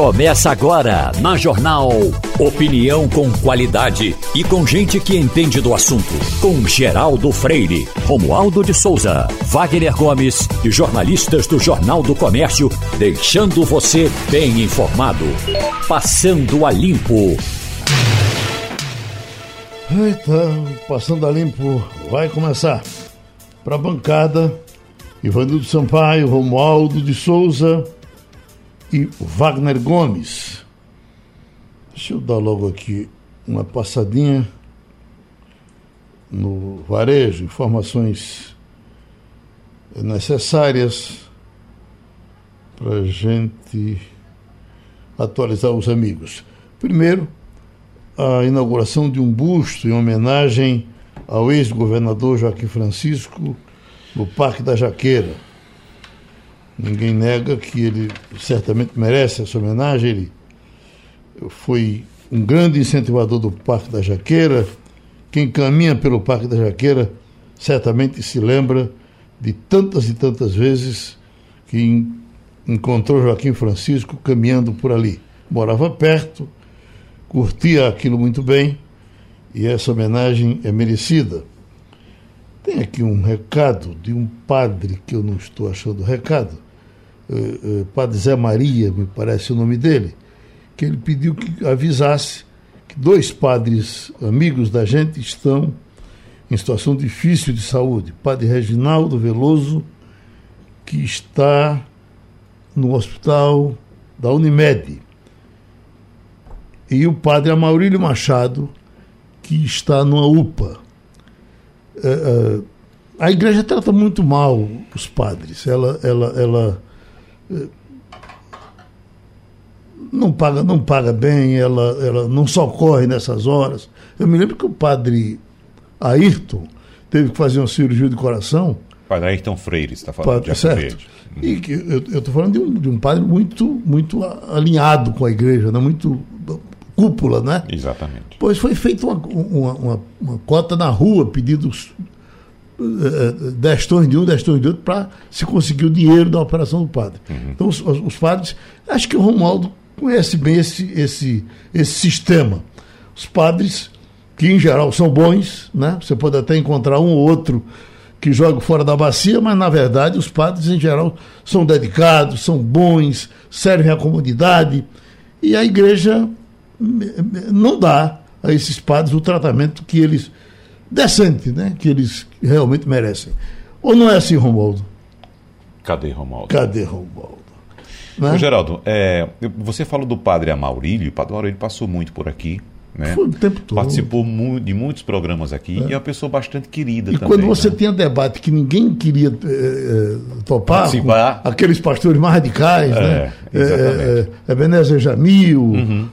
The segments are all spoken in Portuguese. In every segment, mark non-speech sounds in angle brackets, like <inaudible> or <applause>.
Começa agora na Jornal. Opinião com qualidade e com gente que entende do assunto. Com Geraldo Freire, Romualdo de Souza, Wagner Gomes e jornalistas do Jornal do Comércio, deixando você bem informado. Passando a limpo. Eita, passando a limpo, vai começar. Para a bancada, Ivanildo Sampaio, Romualdo de Souza e Wagner Gomes. Deixa eu dar logo aqui uma passadinha no varejo, informações necessárias para gente atualizar os amigos. Primeiro, a inauguração de um busto em homenagem ao ex-governador Joaquim Francisco no Parque da Jaqueira. Ninguém nega que ele certamente merece essa homenagem. Ele foi um grande incentivador do Parque da Jaqueira. Quem caminha pelo Parque da Jaqueira certamente se lembra de tantas e tantas vezes que encontrou Joaquim Francisco caminhando por ali. Morava perto, curtia aquilo muito bem e essa homenagem é merecida. Tem aqui um recado de um padre que eu não estou achando recado, uh, uh, Padre Zé Maria, me parece o nome dele, que ele pediu que avisasse que dois padres amigos da gente estão em situação difícil de saúde. Padre Reginaldo Veloso, que está no hospital da Unimed, e o padre Amaurílio Machado, que está numa UPA. É, a igreja trata muito mal os padres. Ela, ela, ela não paga, não paga bem, ela, ela não socorre nessas horas. Eu me lembro que o padre Ayrton teve que fazer uma cirurgia de coração. Padre Ayrton Freire, está falando padre, de certo. E que eu estou falando de um, de um padre muito, muito alinhado com a igreja, né? muito cúpula, né? Exatamente. Pois foi feita uma, uma, uma, uma cota na rua, pedidos uh, destões de um, destões de outro, para se conseguir o dinheiro da operação do padre. Uhum. Então, os, os, padres, acho que o Romualdo conhece bem esse, esse, esse sistema. Os padres, que em geral são bons, né? Você pode até encontrar um ou outro que joga fora da bacia, mas na verdade os padres em geral são dedicados, são bons, servem à comunidade. E a igreja não dá a esses padres o tratamento que eles decente, né? Que eles realmente merecem. Ou não é assim, Romualdo? Cadê Romualdo? Cadê Romualdo? Né? Ô, Geraldo, é, você falou do padre Amaurílio, o padre Amaurílio passou muito por aqui. Né? Foi o tempo todo. Participou de muitos programas aqui é. e é uma pessoa bastante querida e também. quando você né? tinha debate que ninguém queria é, topar, aqueles pastores mais radicais, é, né? Exatamente. É, Ebenezer Jamil, uhum.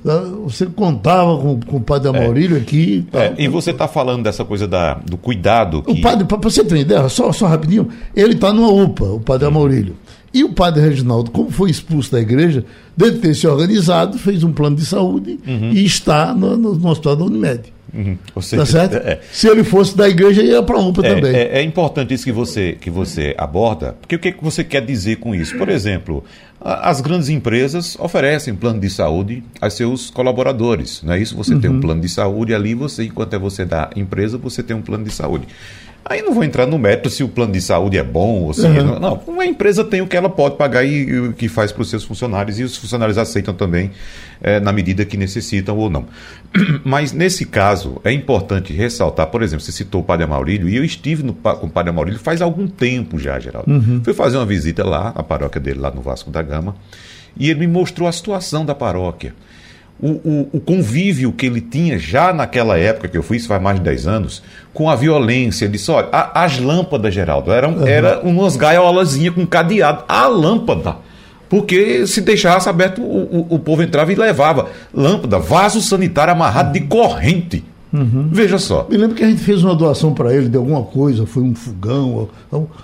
você contava com, com o padre Amaurílio aqui. Tá, e você está falando dessa coisa da, do cuidado. Que... O padre, para você ter ideia, só, só rapidinho, ele está numa UPA, o padre Amaurílio. E o padre Reginaldo, como foi expulso da igreja, deve ter se organizado, fez um plano de saúde uhum. e está no, no, no hospital da Unimed. Uhum. Seja, tá certo? É, Se ele fosse da igreja, ia para a UPA é, também. É, é, importante isso que você, que você aborda, porque o que você quer dizer com isso? Por exemplo, as grandes empresas oferecem plano de saúde a seus colaboradores, não é isso? Você uhum. tem um plano de saúde ali, você, enquanto é você da empresa, você tem um plano de saúde. Aí não vou entrar no método se o plano de saúde é bom ou se. Uhum. Não, uma empresa tem o que ela pode pagar e o que faz para os seus funcionários, e os funcionários aceitam também é, na medida que necessitam ou não. <clears throat> Mas nesse caso, é importante ressaltar, por exemplo, você citou o Padre Maurílio, e eu estive no, com o Padre Maurílio faz algum tempo já, Geraldo. Uhum. Fui fazer uma visita lá, a paróquia dele, lá no Vasco da Gama, e ele me mostrou a situação da paróquia o, o, o, convívio que ele tinha já naquela época que eu fui, isso faz mais de 10 anos, com a violência. Ele disse: olha, a, as lâmpadas, Geraldo, eram uhum. era umas gaiolazinhas com cadeado. A lâmpada. Porque se deixasse aberto, o, o, o povo entrava e levava. Lâmpada, vaso sanitário amarrado de corrente Uhum. Veja só. Me lembro que a gente fez uma doação para ele de alguma coisa, foi um fogão,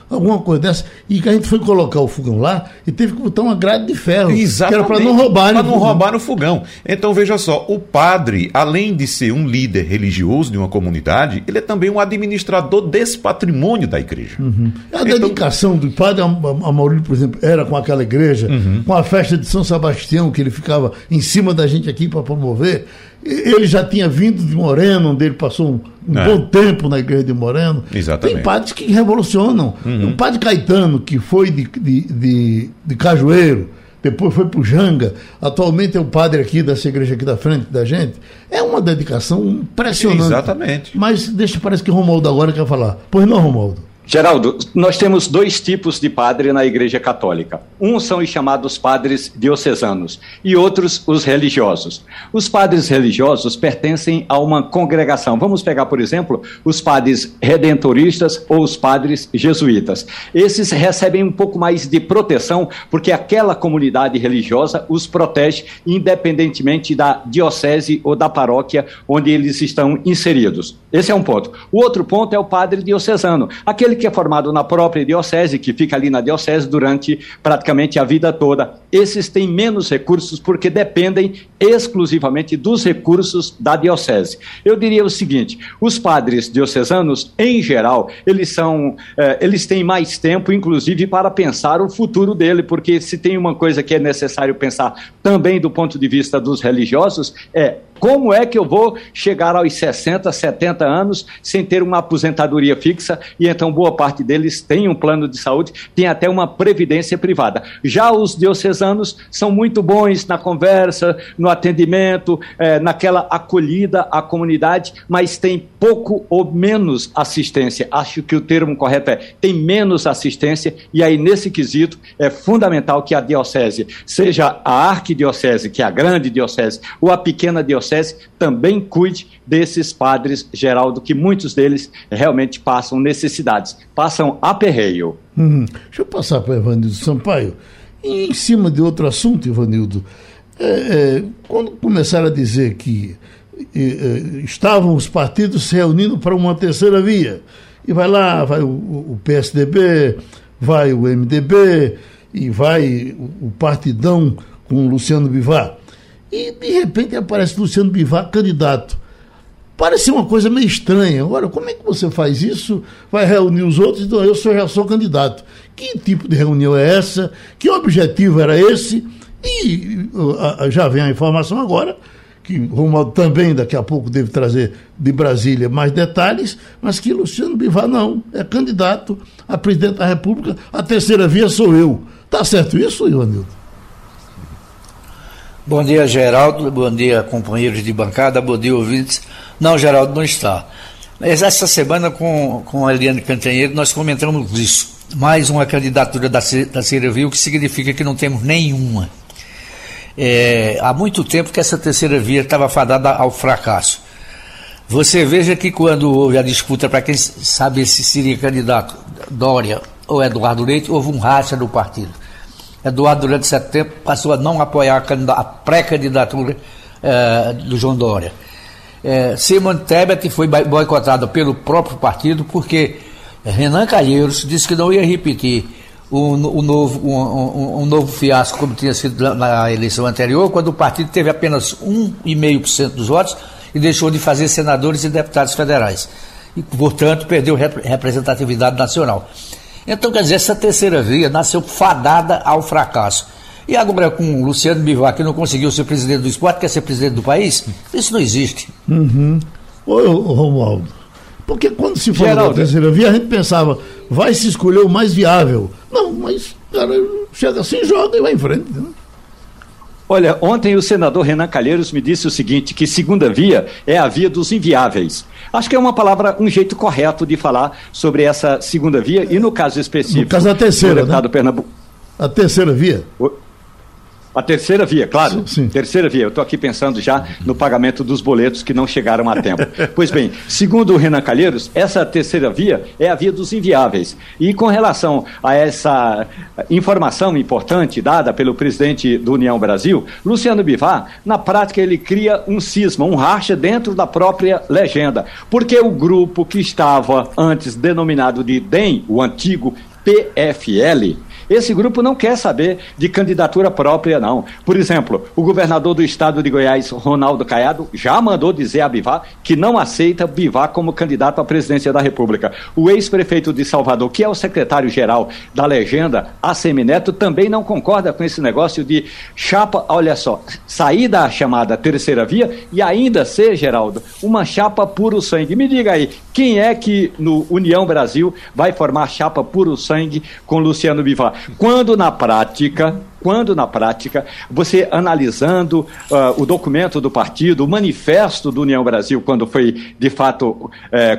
alguma coisa dessa, e que a gente foi colocar o fogão lá e teve que botar uma grade de ferro. Exatamente. Que era para não roubar Para não roubar no fogão. Então veja só, o padre, além de ser um líder religioso de uma comunidade, ele é também um administrador desse patrimônio da igreja. Uhum. A então... dedicação do padre a, a Maurílio, por exemplo, era com aquela igreja, uhum. com a festa de São Sebastião, que ele ficava em cima da gente aqui para promover. Ele já tinha vindo de Moreno, onde ele passou um, um é. bom tempo na igreja de Moreno. Exatamente. Tem padres que revolucionam. Uhum. O padre Caetano, que foi de, de, de, de Cajueiro, depois foi para o Janga, atualmente é o padre aqui dessa igreja aqui da frente da gente. É uma dedicação impressionante. Exatamente. Mas deixa, parece que Romualdo agora quer falar. Pois não, Romualdo. Geraldo, nós temos dois tipos de padre na Igreja Católica. Uns são os chamados padres diocesanos e outros os religiosos. Os padres religiosos pertencem a uma congregação. Vamos pegar, por exemplo, os padres redentoristas ou os padres jesuítas. Esses recebem um pouco mais de proteção porque aquela comunidade religiosa os protege independentemente da diocese ou da paróquia onde eles estão inseridos. Esse é um ponto. O outro ponto é o padre diocesano, aquele aquele que é formado na própria diocese, que fica ali na diocese durante praticamente a vida toda. Esses têm menos recursos porque dependem exclusivamente dos recursos da diocese. Eu diria o seguinte: os padres diocesanos, em geral, eles são, eh, eles têm mais tempo, inclusive, para pensar o futuro dele, porque se tem uma coisa que é necessário pensar também do ponto de vista dos religiosos, é como é que eu vou chegar aos 60, 70 anos sem ter uma aposentadoria fixa? E então boa parte deles tem um plano de saúde, tem até uma previdência privada. Já os diocesanos são muito bons na conversa, no atendimento, é, naquela acolhida à comunidade, mas tem pouco ou menos assistência. Acho que o termo correto é tem menos assistência, e aí nesse quesito é fundamental que a diocese, seja a arquidiocese, que é a grande diocese, ou a pequena diocese, também cuide desses padres, Geraldo, que muitos deles realmente passam necessidades, passam aperreio. Uhum. Deixa eu passar para o Evanildo Sampaio. E em cima de outro assunto, Ivanildo, é, é, quando começaram a dizer que é, estavam os partidos se reunindo para uma terceira via, e vai lá, vai o, o PSDB, vai o MDB, e vai o Partidão com o Luciano Bivar. E de repente aparece Luciano Bivar candidato. Parece uma coisa meio estranha. Agora, como é que você faz isso? Vai reunir os outros? Então, eu sou, já sou candidato. Que tipo de reunião é essa? Que objetivo era esse? E já vem a informação agora, que Romualdo também daqui a pouco deve trazer de Brasília mais detalhes, mas que Luciano Bivar não, é candidato a presidente da República. A terceira via sou eu. Tá certo isso, Ivanildo? Bom dia, Geraldo. Bom dia, companheiros de bancada. Bom dia, ouvintes. Não, Geraldo não está. Essa semana, com, com a Eliane Cantanheiro, nós comentamos isso. Mais uma candidatura da, da Via, o que significa que não temos nenhuma. É, há muito tempo que essa terceira via estava fadada ao fracasso. Você veja que quando houve a disputa para quem sabe se seria candidato Dória ou Eduardo Leite, houve um racha do partido. Eduardo, durante esse tempo, passou a não apoiar a pré-candidatura eh, do João Dória. Eh, Simon Tebet foi boicotado pelo próprio partido porque Renan Calheiros disse que não ia repetir o, o novo, um, um, um, novo fiasco como tinha sido na eleição anterior, quando o partido teve apenas 1,5% dos votos e deixou de fazer senadores e deputados federais. E, portanto, perdeu representatividade nacional. Então, quer dizer, essa terceira via nasceu fadada ao fracasso. E agora com o Luciano Bivar, que não conseguiu ser presidente do esporte, quer ser presidente do país? Isso não existe. Uhum. Ô, Romualdo, porque quando se falou Geraldo. da terceira via, a gente pensava, vai se escolher o mais viável. Não, mas, cara, chega assim, joga e vai em frente. Né? Olha, ontem o senador Renan Calheiros me disse o seguinte, que segunda via é a via dos inviáveis. Acho que é uma palavra, um jeito correto de falar sobre essa segunda via e no caso específico... No caso da terceira, né? Pernambu... A terceira via? O... A terceira via, claro. Sim. Terceira via. Eu estou aqui pensando já no pagamento dos boletos que não chegaram a tempo. <laughs> pois bem, segundo o Renan Calheiros, essa terceira via é a via dos inviáveis. E com relação a essa informação importante dada pelo presidente do União Brasil, Luciano Bivar, na prática ele cria um cisma, um racha dentro da própria legenda. Porque o grupo que estava antes denominado de DEM, o antigo PFL, esse grupo não quer saber de candidatura própria, não. Por exemplo, o governador do estado de Goiás, Ronaldo Caiado, já mandou dizer a Bivar que não aceita Bivar como candidato à presidência da República. O ex-prefeito de Salvador, que é o secretário-geral da legenda, Assemineto, também não concorda com esse negócio de chapa, olha só, sair da chamada terceira via e ainda ser, Geraldo, uma chapa puro sangue. Me diga aí, quem é que no União Brasil vai formar chapa puro sangue com Luciano Bivar? Quando na prática, quando na prática, você analisando uh, o documento do partido, o manifesto do União Brasil, quando foi de fato uh,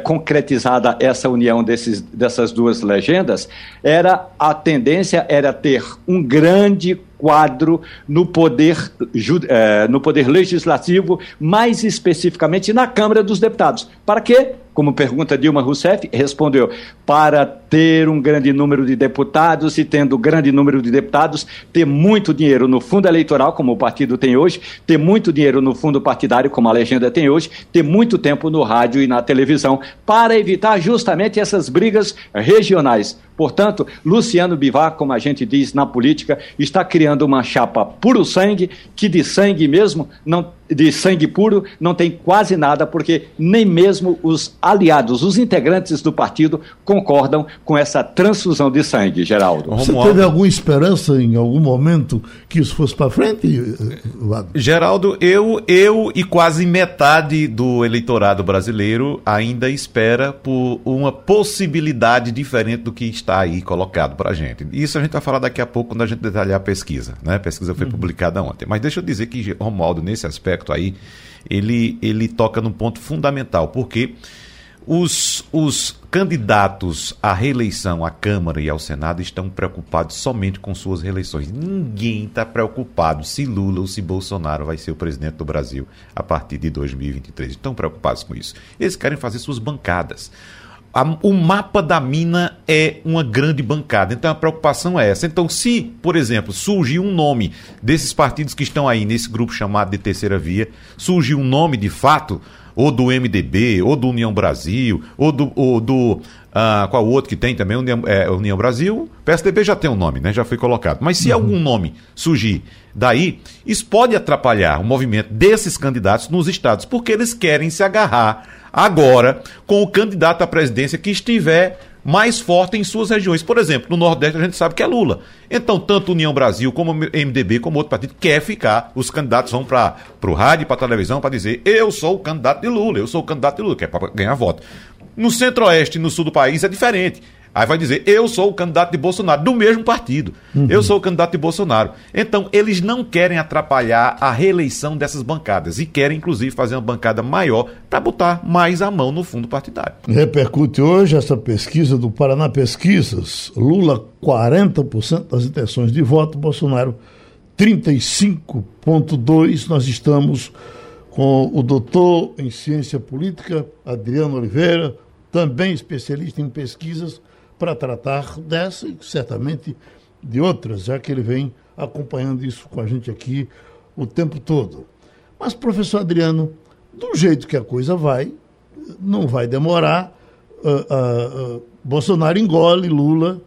concretizada essa união desses, dessas duas legendas, era a tendência era ter um grande quadro no poder, uh, no poder legislativo, mais especificamente na Câmara dos Deputados. Para quê? como pergunta Dilma Rousseff, respondeu: para ter um grande número de deputados e tendo grande número de deputados, ter muito dinheiro no fundo eleitoral, como o partido tem hoje, ter muito dinheiro no fundo partidário, como a legenda tem hoje, ter muito tempo no rádio e na televisão, para evitar justamente essas brigas regionais. Portanto, Luciano Bivar, como a gente diz na política, está criando uma chapa puro sangue, que de sangue mesmo, não, de sangue puro, não tem quase nada, porque nem mesmo os aliados, os integrantes do partido, concordam com essa transfusão de sangue, Geraldo. Você teve alguma esperança em algum momento que isso fosse para frente, Geraldo, eu, eu e quase metade do eleitorado brasileiro ainda espera por uma possibilidade diferente do que está aí colocado para a gente. Isso a gente vai falar daqui a pouco quando a gente detalhar a pesquisa. Né? A pesquisa foi uhum. publicada ontem. Mas deixa eu dizer que Romualdo, nesse aspecto aí, ele, ele toca num ponto fundamental, porque os, os candidatos à reeleição à Câmara e ao Senado estão preocupados somente com suas reeleições. Ninguém está preocupado se Lula ou se Bolsonaro vai ser o presidente do Brasil a partir de 2023. Estão preocupados com isso. Eles querem fazer suas bancadas. A, o mapa da mina é uma grande bancada, então a preocupação é essa. Então, se, por exemplo, surgir um nome desses partidos que estão aí nesse grupo chamado de Terceira Via, surgir um nome de fato, ou do MDB, ou do União Brasil, ou do. Ou do ah, qual outro que tem também? União, é, União Brasil. PSDB já tem um nome, né? Já foi colocado. Mas se uhum. algum nome surgir daí, isso pode atrapalhar o movimento desses candidatos nos estados, porque eles querem se agarrar agora com o candidato à presidência que estiver mais forte em suas regiões. Por exemplo, no Nordeste a gente sabe que é Lula. Então, tanto União Brasil como MDB, como outro partido, quer ficar. Os candidatos vão para o rádio para a televisão para dizer: eu sou o candidato de Lula, eu sou o candidato de Lula, que é para ganhar voto. No centro-oeste e no sul do país é diferente. Aí vai dizer, eu sou o candidato de Bolsonaro, do mesmo partido. Uhum. Eu sou o candidato de Bolsonaro. Então, eles não querem atrapalhar a reeleição dessas bancadas e querem, inclusive, fazer uma bancada maior para botar mais a mão no fundo partidário. Repercute hoje essa pesquisa do Paraná Pesquisas. Lula, 40% das intenções de voto, Bolsonaro, 35,2%. Nós estamos com o doutor em ciência política, Adriano Oliveira, também especialista em pesquisas para tratar dessa e certamente de outras, já que ele vem acompanhando isso com a gente aqui o tempo todo. Mas, professor Adriano, do jeito que a coisa vai, não vai demorar. Uh, uh, uh, Bolsonaro engole Lula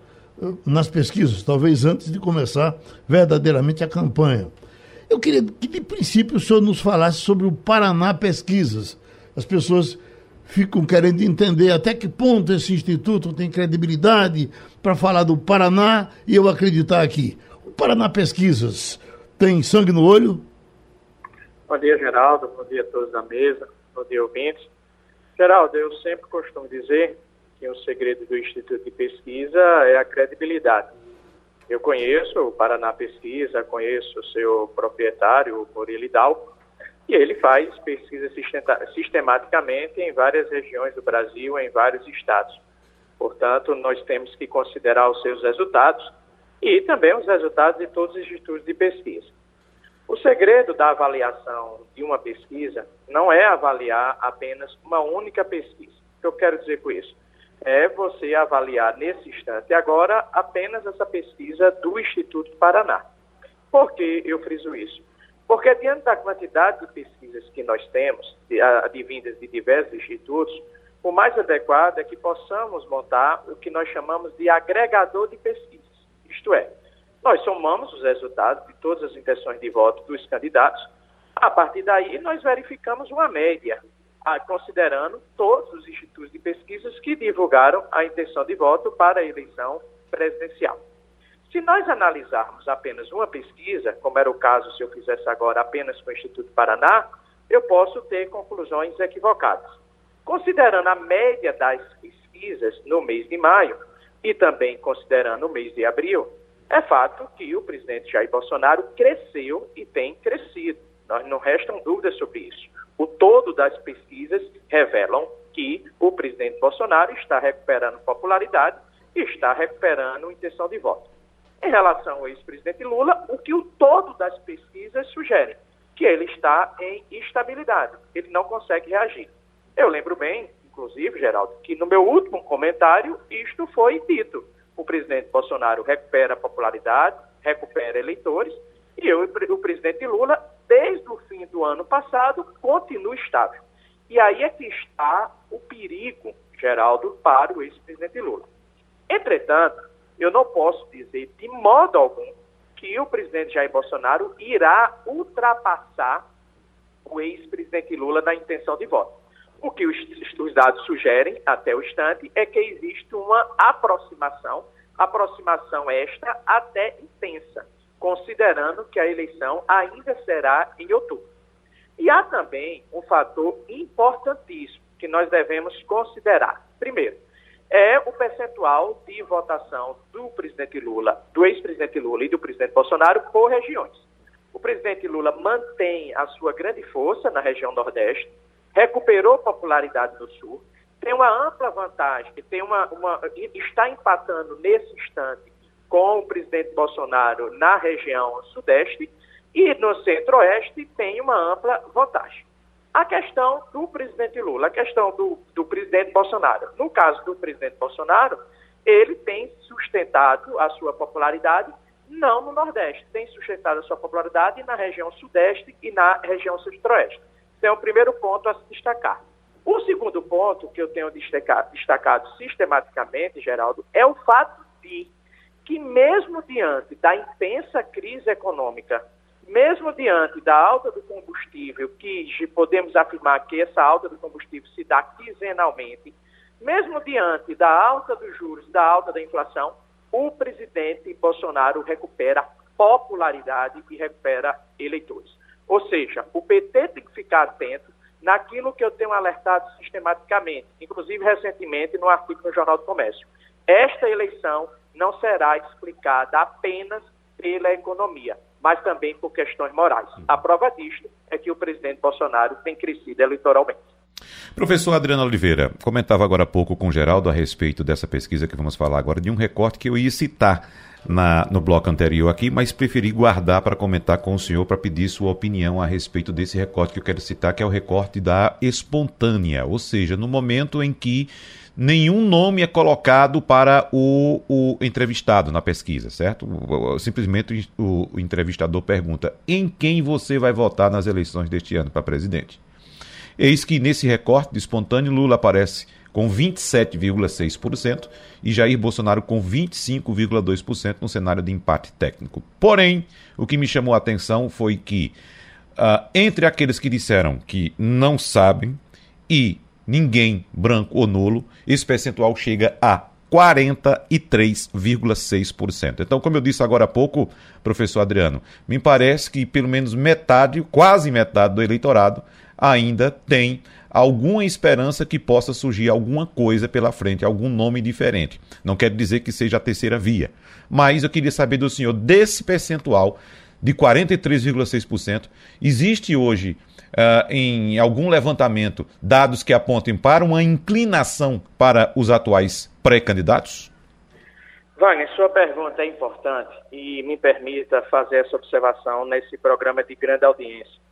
nas pesquisas, talvez antes de começar verdadeiramente a campanha. Eu queria que, de princípio, o senhor nos falasse sobre o Paraná Pesquisas. As pessoas ficam querendo entender até que ponto esse instituto tem credibilidade para falar do Paraná e eu acreditar aqui. O Paraná Pesquisas tem sangue no olho? Bom dia, Geraldo. Bom dia a todos da mesa. Bom dia, ouvintes. Geraldo, eu sempre costumo dizer que o segredo do Instituto de Pesquisa é a credibilidade. Eu conheço o Paraná Pesquisa, conheço o seu proprietário, o Murilo Hidalgo, e ele faz pesquisa sistematicamente em várias regiões do Brasil, em vários estados. Portanto, nós temos que considerar os seus resultados e também os resultados de todos os institutos de pesquisa. O segredo da avaliação de uma pesquisa não é avaliar apenas uma única pesquisa. O que eu quero dizer com isso? É você avaliar nesse instante agora apenas essa pesquisa do Instituto Paraná. Por que eu friso isso? Porque diante da quantidade de pesquisas que nós temos, advindas de diversos institutos, o mais adequado é que possamos montar o que nós chamamos de agregador de pesquisas. Isto é, nós somamos os resultados de todas as intenções de voto dos candidatos. A partir daí, nós verificamos uma média, considerando todos os institutos de pesquisas que divulgaram a intenção de voto para a eleição presidencial. Se nós analisarmos apenas uma pesquisa, como era o caso se eu fizesse agora apenas com o Instituto Paraná, eu posso ter conclusões equivocadas. Considerando a média das pesquisas no mês de maio e também considerando o mês de abril, é fato que o presidente Jair Bolsonaro cresceu e tem crescido. Nós não restam dúvidas sobre isso. O todo das pesquisas revelam que o presidente Bolsonaro está recuperando popularidade e está recuperando intenção de voto. Em relação ao ex-presidente Lula, o que o todo das pesquisas sugere? Que ele está em instabilidade, ele não consegue reagir. Eu lembro bem, inclusive, Geraldo, que no meu último comentário isto foi dito o presidente Bolsonaro recupera popularidade, recupera eleitores, e eu, o presidente Lula, desde o fim do ano passado, continua estável. E aí é que está o perigo, Geraldo, para o ex-presidente Lula. Entretanto, eu não posso dizer de modo algum que o presidente Jair Bolsonaro irá ultrapassar o ex-presidente Lula na intenção de voto. O que os, os dados sugerem, até o instante, é que existe uma aproximação, aproximação esta até intensa, considerando que a eleição ainda será em outubro. E há também um fator importantíssimo que nós devemos considerar. Primeiro, é o percentual de votação do presidente Lula, do ex-presidente Lula e do presidente Bolsonaro por regiões. O presidente Lula mantém a sua grande força na região Nordeste, recuperou popularidade no Sul, tem uma ampla vantagem, tem uma, uma, está empatando nesse instante com o presidente Bolsonaro na região Sudeste e no Centro-Oeste tem uma ampla vantagem. A questão do presidente Lula, a questão do, do presidente Bolsonaro. No caso do presidente Bolsonaro, ele tem sustentado a sua popularidade não no Nordeste, tem sustentado a sua popularidade na região Sudeste e na região Centro-Oeste. Esse é o primeiro ponto a se destacar. O segundo ponto que eu tenho destacado, destacado sistematicamente, Geraldo, é o fato de que, mesmo diante da intensa crise econômica, mesmo diante da alta do combustível, que podemos afirmar que essa alta do combustível se dá quinzenalmente, mesmo diante da alta dos juros, da alta da inflação, o presidente Bolsonaro recupera popularidade e recupera eleitores. Ou seja, o PT tem que ficar atento naquilo que eu tenho alertado sistematicamente, inclusive recentemente no artigo no Jornal do Comércio. Esta eleição não será explicada apenas pela economia, mas também por questões morais. A prova disto é que o presidente Bolsonaro tem crescido eleitoralmente. Professor Adriano Oliveira, comentava agora há pouco com o Geraldo a respeito dessa pesquisa que vamos falar agora, de um recorte que eu ia citar na, no bloco anterior aqui, mas preferi guardar para comentar com o senhor para pedir sua opinião a respeito desse recorte que eu quero citar, que é o recorte da espontânea, ou seja, no momento em que nenhum nome é colocado para o, o entrevistado na pesquisa, certo? Simplesmente o, o entrevistador pergunta: em quem você vai votar nas eleições deste ano para presidente? Eis que nesse recorte espontâneo, Lula aparece com 27,6% e Jair Bolsonaro com 25,2% no cenário de empate técnico. Porém, o que me chamou a atenção foi que, uh, entre aqueles que disseram que não sabem e ninguém, branco ou nulo, esse percentual chega a 43,6%. Então, como eu disse agora há pouco, professor Adriano, me parece que pelo menos metade, quase metade do eleitorado ainda tem alguma esperança que possa surgir alguma coisa pela frente, algum nome diferente. Não quero dizer que seja a terceira via, mas eu queria saber do senhor desse percentual de 43,6%. Existe hoje, uh, em algum levantamento, dados que apontem para uma inclinação para os atuais pré-candidatos? Wagner, sua pergunta é importante e me permita fazer essa observação nesse programa de grande audiência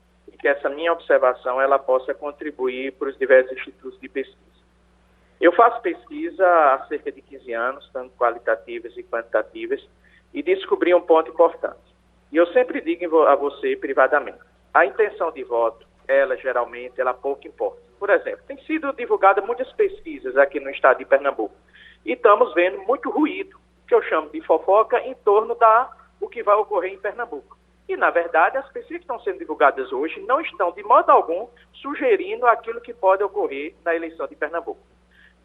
que essa minha observação ela possa contribuir para os diversos institutos de pesquisa. Eu faço pesquisa há cerca de 15 anos, tanto qualitativas e quantitativas, e descobri um ponto importante. E eu sempre digo a você privadamente, a intenção de voto, ela geralmente, ela pouco importa. Por exemplo, tem sido divulgada muitas pesquisas aqui no estado de Pernambuco e estamos vendo muito ruído, que eu chamo de fofoca, em torno da o que vai ocorrer em Pernambuco. E, na verdade, as pesquisas que estão sendo divulgadas hoje não estão, de modo algum, sugerindo aquilo que pode ocorrer na eleição de Pernambuco.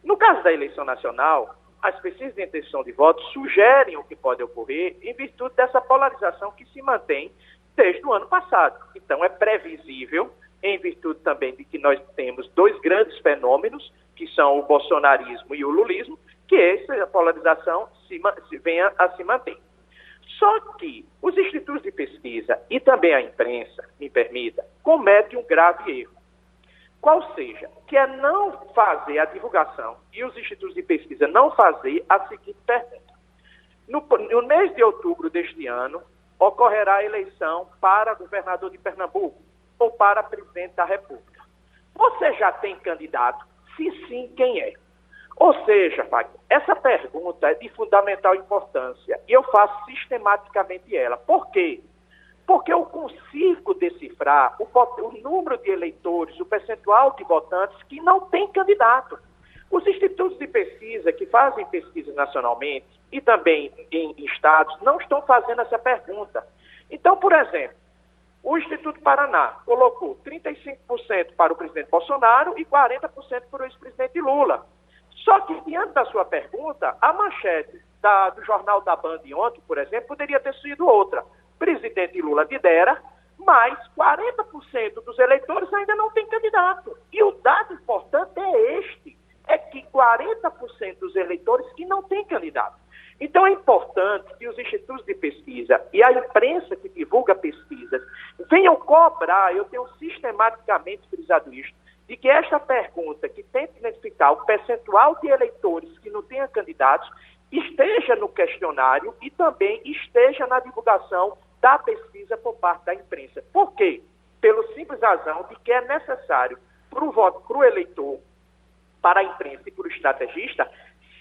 No caso da eleição nacional, as pesquisas de intenção de voto sugerem o que pode ocorrer em virtude dessa polarização que se mantém desde o ano passado. Então, é previsível, em virtude também de que nós temos dois grandes fenômenos, que são o bolsonarismo e o lulismo, que essa polarização se, se venha a se manter. Só que os institutos de pesquisa e também a imprensa, me permita, cometem um grave erro. Qual seja, que é não fazer a divulgação e os institutos de pesquisa não fazer a seguinte pergunta. No, no mês de outubro deste ano, ocorrerá a eleição para governador de Pernambuco ou para presidente da República. Você já tem candidato? Se sim, quem é? Ou seja, Wagner, essa pergunta é de fundamental importância e eu faço sistematicamente ela. Por quê? Porque eu consigo decifrar o, o número de eleitores, o percentual de votantes que não tem candidato. Os institutos de pesquisa que fazem pesquisa nacionalmente e também em estados não estão fazendo essa pergunta. Então, por exemplo, o Instituto Paraná colocou 35% para o presidente Bolsonaro e 40% para o ex-presidente Lula. Só que, diante da sua pergunta, a manchete da, do jornal da Band ontem, por exemplo, poderia ter sido outra presidente Lula lidera, mas 40% dos eleitores ainda não tem candidato. E o dado importante é este, é que 40% dos eleitores que não têm candidato. Então é importante que os institutos de pesquisa e a imprensa que divulga pesquisas venham cobrar, eu tenho sistematicamente frisado isso, de que esta pergunta que tenta identificar o percentual de eleitores que não tenham candidatos esteja no questionário e também esteja na divulgação da pesquisa por parte da imprensa. Por quê? Pelo simples razão de que é necessário para o voto, para o eleitor, para a imprensa e para o estrategista,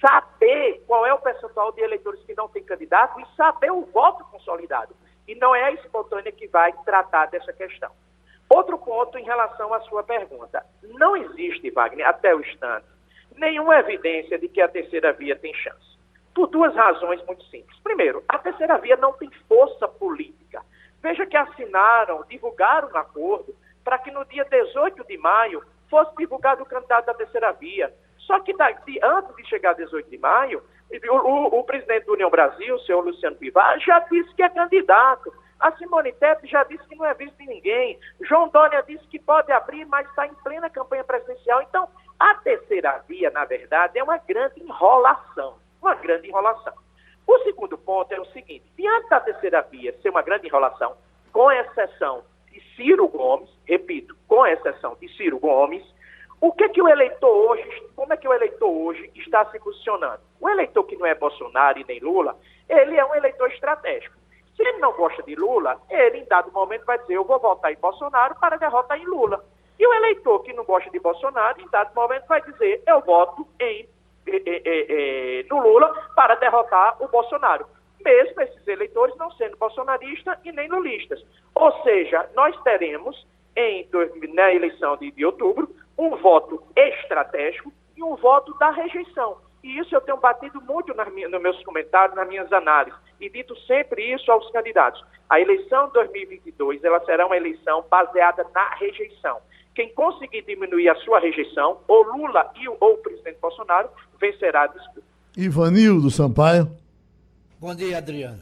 saber qual é o percentual de eleitores que não tem candidato e saber o voto consolidado. E não é a espontânea que vai tratar dessa questão. Outro ponto em relação à sua pergunta. Não existe, Wagner, até o instante, nenhuma evidência de que a terceira via tem chance. Por duas razões muito simples. Primeiro, a terceira via não tem força política. Veja que assinaram, divulgaram um acordo para que no dia 18 de maio fosse divulgado o candidato da terceira via. Só que daqui, antes de chegar a 18 de maio, o, o, o presidente do União Brasil, o senhor Luciano Bivar, já disse que é candidato. A Simone Tebet já disse que não é visto de ninguém. João Dória disse que pode abrir, mas está em plena campanha presidencial. Então, a terceira via, na verdade, é uma grande enrolação uma grande enrolação. O segundo ponto é o seguinte: diante da terceira via ser uma grande enrolação, com exceção de Ciro Gomes, repito, com exceção de Ciro Gomes, o que que o eleitor hoje, como é que o eleitor hoje está se posicionando? O eleitor que não é Bolsonaro e nem Lula, ele é um eleitor estratégico. Se ele não gosta de Lula, ele em dado momento vai dizer, eu vou votar em Bolsonaro para derrotar em Lula. E o eleitor que não gosta de Bolsonaro, em dado momento vai dizer, eu voto em no Lula para derrotar o Bolsonaro. Mesmo esses eleitores não sendo bolsonaristas e nem lulistas. Ou seja, nós teremos em, na eleição de, de outubro um voto estratégico e um voto da rejeição. E isso eu tenho batido muito nas minhas, nos meus comentários, nas minhas análises, e dito sempre isso aos candidatos. A eleição de 2022 ela será uma eleição baseada na rejeição. Quem conseguir diminuir a sua rejeição, ou Lula e, ou o presidente Bolsonaro, vencerá a disputa. Ivanildo Sampaio. Bom dia, Adriano.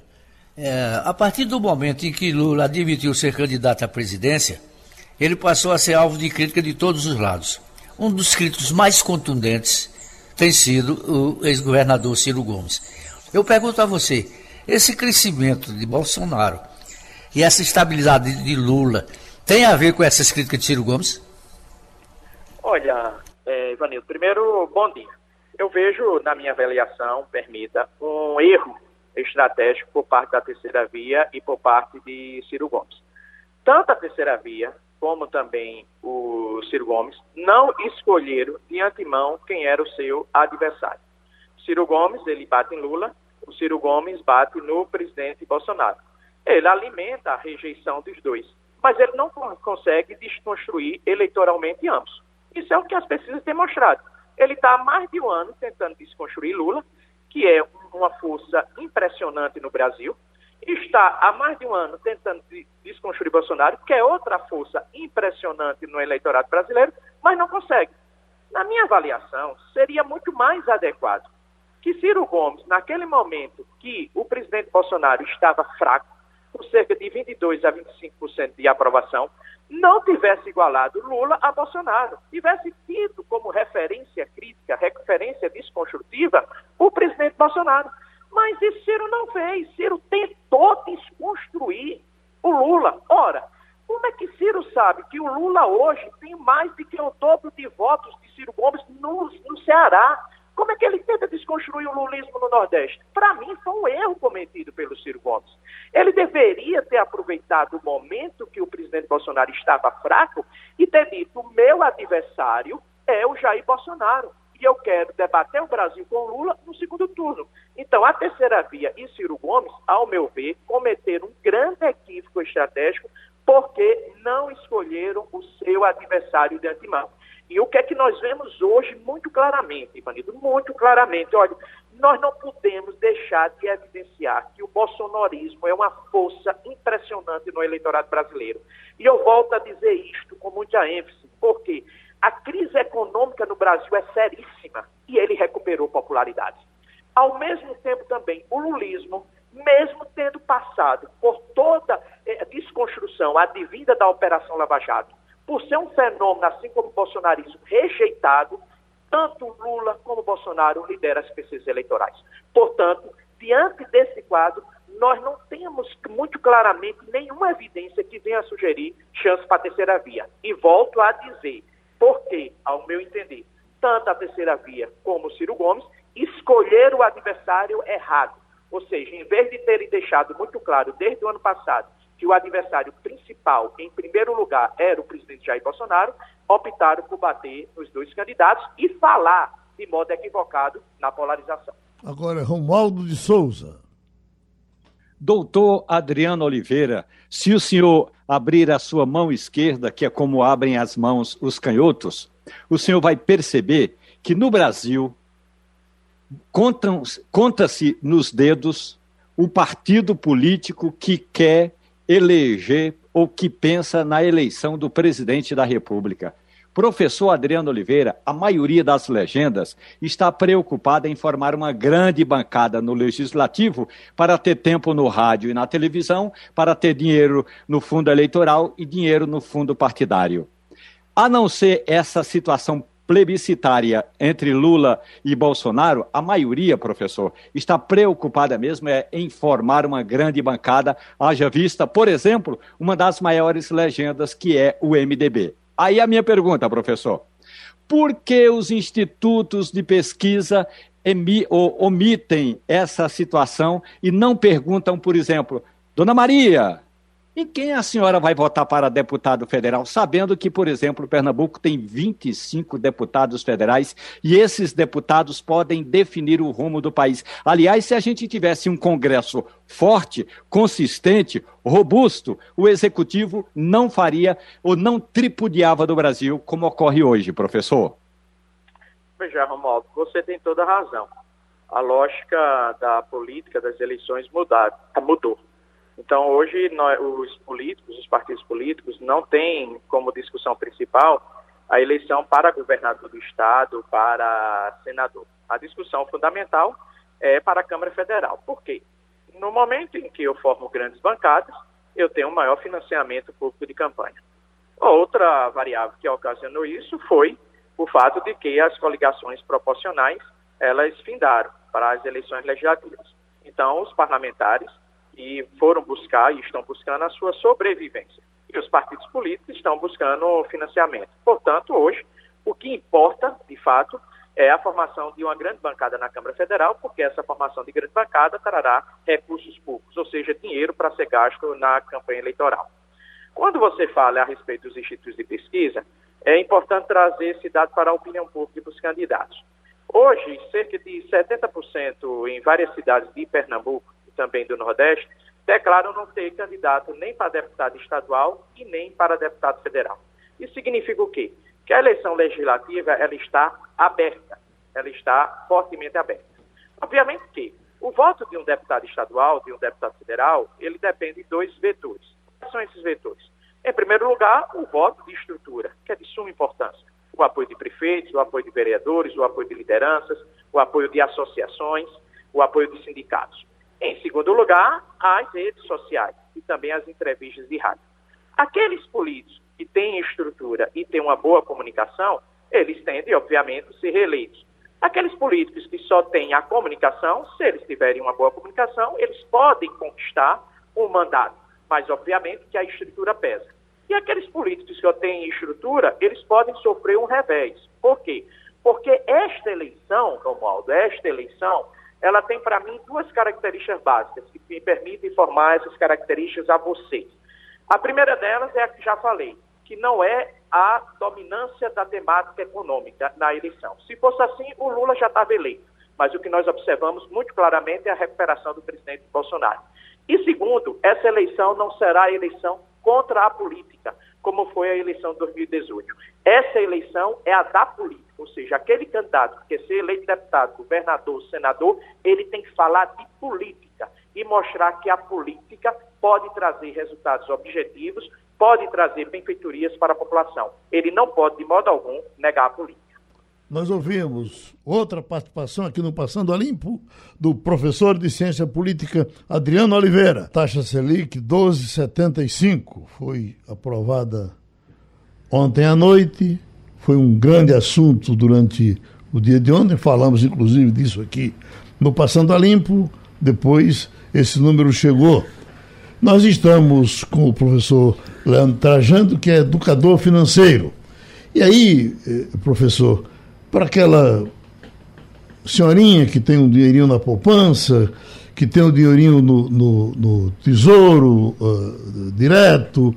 É, a partir do momento em que Lula admitiu ser candidato à presidência, ele passou a ser alvo de crítica de todos os lados. Um dos críticos mais contundentes tem sido o ex-governador Ciro Gomes. Eu pergunto a você, esse crescimento de Bolsonaro e essa estabilidade de Lula tem a ver com essas críticas de Ciro Gomes? Olha, é, Ivanildo, primeiro, bom dia. eu vejo, na minha avaliação, permita, um erro estratégico por parte da terceira via e por parte de Ciro Gomes. Tanto a terceira via como também o Ciro Gomes não escolheram de antemão quem era o seu adversário. Ciro Gomes, ele bate em Lula, o Ciro Gomes bate no presidente Bolsonaro. Ele alimenta a rejeição dos dois, mas ele não consegue desconstruir eleitoralmente ambos. Isso é o que as pesquisas têm mostrado. Ele está há mais de um ano tentando desconstruir Lula, que é uma força impressionante no Brasil, está há mais de um ano tentando desconstruir Bolsonaro, que é outra força impressionante no eleitorado brasileiro, mas não consegue. Na minha avaliação, seria muito mais adequado que Ciro Gomes, naquele momento que o presidente Bolsonaro estava fraco, com cerca de 22 a 25% de aprovação, não tivesse igualado Lula a Bolsonaro, tivesse tido como referência crítica, referência desconstrutiva, o presidente Bolsonaro. Mas isso Ciro não fez. Ciro tentou desconstruir o Lula. Ora, como é que Ciro sabe que o Lula hoje tem mais do que o dobro de votos de Ciro Gomes no, no Ceará? Como é que ele tenta desconstruir o lulismo no Nordeste? Para mim, foi um erro cometido pelo Ciro Gomes. Ele deveria ter aproveitado o momento que o presidente Bolsonaro estava fraco e ter dito: meu adversário é o Jair Bolsonaro. E eu quero debater o Brasil com Lula no segundo turno. Então, a terceira via e Ciro Gomes, ao meu ver, cometeram um grande equívoco estratégico porque não escolheram o seu adversário de antemão. E o que é que nós vemos hoje muito claramente, Ivanildo? Muito claramente. Olha, nós não podemos deixar de evidenciar que o bolsonarismo é uma força impressionante no eleitorado brasileiro. E eu volto a dizer isto com muita ênfase, porque a crise econômica no Brasil é seríssima e ele recuperou popularidade. Ao mesmo tempo também, o lulismo, mesmo tendo passado por toda eh, desconstrução advinda da Operação Lava Jato, por ser um fenômeno, assim como o bolsonarismo, rejeitado, tanto Lula como Bolsonaro lideram as pesquisas eleitorais. Portanto, diante desse quadro, nós não temos muito claramente nenhuma evidência que venha a sugerir chance para a terceira via. E volto a dizer, porque, ao meu entender, tanto a terceira via como o Ciro Gomes escolheram o adversário errado. Ou seja, em vez de terem deixado muito claro desde o ano passado que o adversário principal, em primeiro lugar, era o presidente Jair Bolsonaro, optaram por bater nos dois candidatos e falar de modo equivocado na polarização. Agora, Romualdo de Souza. Doutor Adriano Oliveira, se o senhor abrir a sua mão esquerda, que é como abrem as mãos os canhotos, o senhor vai perceber que no Brasil conta-se nos dedos o partido político que quer eleger ou que pensa na eleição do presidente da República. Professor Adriano Oliveira, a maioria das legendas está preocupada em formar uma grande bancada no legislativo para ter tempo no rádio e na televisão, para ter dinheiro no fundo eleitoral e dinheiro no fundo partidário. A não ser essa situação plebiscitária entre Lula e Bolsonaro, a maioria, professor, está preocupada mesmo é em formar uma grande bancada, haja vista, por exemplo, uma das maiores legendas que é o MDB. Aí a minha pergunta, professor. Por que os institutos de pesquisa omitem essa situação e não perguntam, por exemplo, Dona Maria, em quem a senhora vai votar para deputado federal, sabendo que, por exemplo, Pernambuco tem 25 deputados federais e esses deputados podem definir o rumo do país? Aliás, se a gente tivesse um Congresso forte, consistente, robusto, o executivo não faria ou não tripudiava do Brasil como ocorre hoje, professor. Veja, Romualdo, você tem toda a razão. A lógica da política das eleições mudou. Então, hoje, nós, os políticos, os partidos políticos, não têm como discussão principal a eleição para governador do Estado, para senador. A discussão fundamental é para a Câmara Federal. Por quê? No momento em que eu formo grandes bancadas, eu tenho um maior financiamento público de campanha. Outra variável que ocasionou isso foi o fato de que as coligações proporcionais, elas findaram para as eleições legislativas. Então, os parlamentares e foram buscar e estão buscando a sua sobrevivência. E os partidos políticos estão buscando financiamento. Portanto, hoje, o que importa, de fato, é a formação de uma grande bancada na Câmara Federal, porque essa formação de grande bancada trará recursos públicos, ou seja, dinheiro para ser gasto na campanha eleitoral. Quando você fala a respeito dos institutos de pesquisa, é importante trazer esse dado para a opinião pública dos candidatos. Hoje, cerca de 70% em várias cidades de Pernambuco também do Nordeste declaram não ter candidato nem para deputado estadual e nem para deputado federal. Isso significa o quê? Que a eleição legislativa ela está aberta, ela está fortemente aberta. Obviamente que o voto de um deputado estadual, de um deputado federal, ele depende de dois vetores. Quais são esses vetores? Em primeiro lugar, o voto de estrutura, que é de suma importância. O apoio de prefeitos, o apoio de vereadores, o apoio de lideranças, o apoio de associações, o apoio de sindicatos. Em segundo lugar, as redes sociais e também as entrevistas de rádio. Aqueles políticos que têm estrutura e têm uma boa comunicação, eles tendem, obviamente, a ser reeleitos. Aqueles políticos que só têm a comunicação, se eles tiverem uma boa comunicação, eles podem conquistar um mandato, mas obviamente que a estrutura pesa. E aqueles políticos que só têm estrutura, eles podem sofrer um revés. Por quê? Porque esta eleição, Romualdo, esta eleição, ela tem para mim duas características básicas que me permitem informar essas características a vocês. A primeira delas é a que já falei, que não é a dominância da temática econômica na eleição. Se fosse assim, o Lula já estava eleito. Mas o que nós observamos muito claramente é a recuperação do presidente Bolsonaro. E segundo, essa eleição não será a eleição contra a política, como foi a eleição de 2018. Essa eleição é a da política, ou seja, aquele candidato que quer ser eleito deputado, governador, senador, ele tem que falar de política e mostrar que a política pode trazer resultados objetivos, pode trazer benfeitorias para a população. Ele não pode, de modo algum, negar a política. Nós ouvimos outra participação aqui no Passando a Limpo do professor de Ciência Política Adriano Oliveira. Taxa Selic 12,75 foi aprovada ontem à noite. Foi um grande assunto durante o dia de ontem. Falamos inclusive disso aqui no Passando a Limpo. Depois esse número chegou nós estamos com o professor Leandro Trajando, que é educador financeiro. E aí, eh, professor, para aquela senhorinha que tem um dinheirinho na poupança, que tem um dinheirinho no, no, no tesouro uh, direto,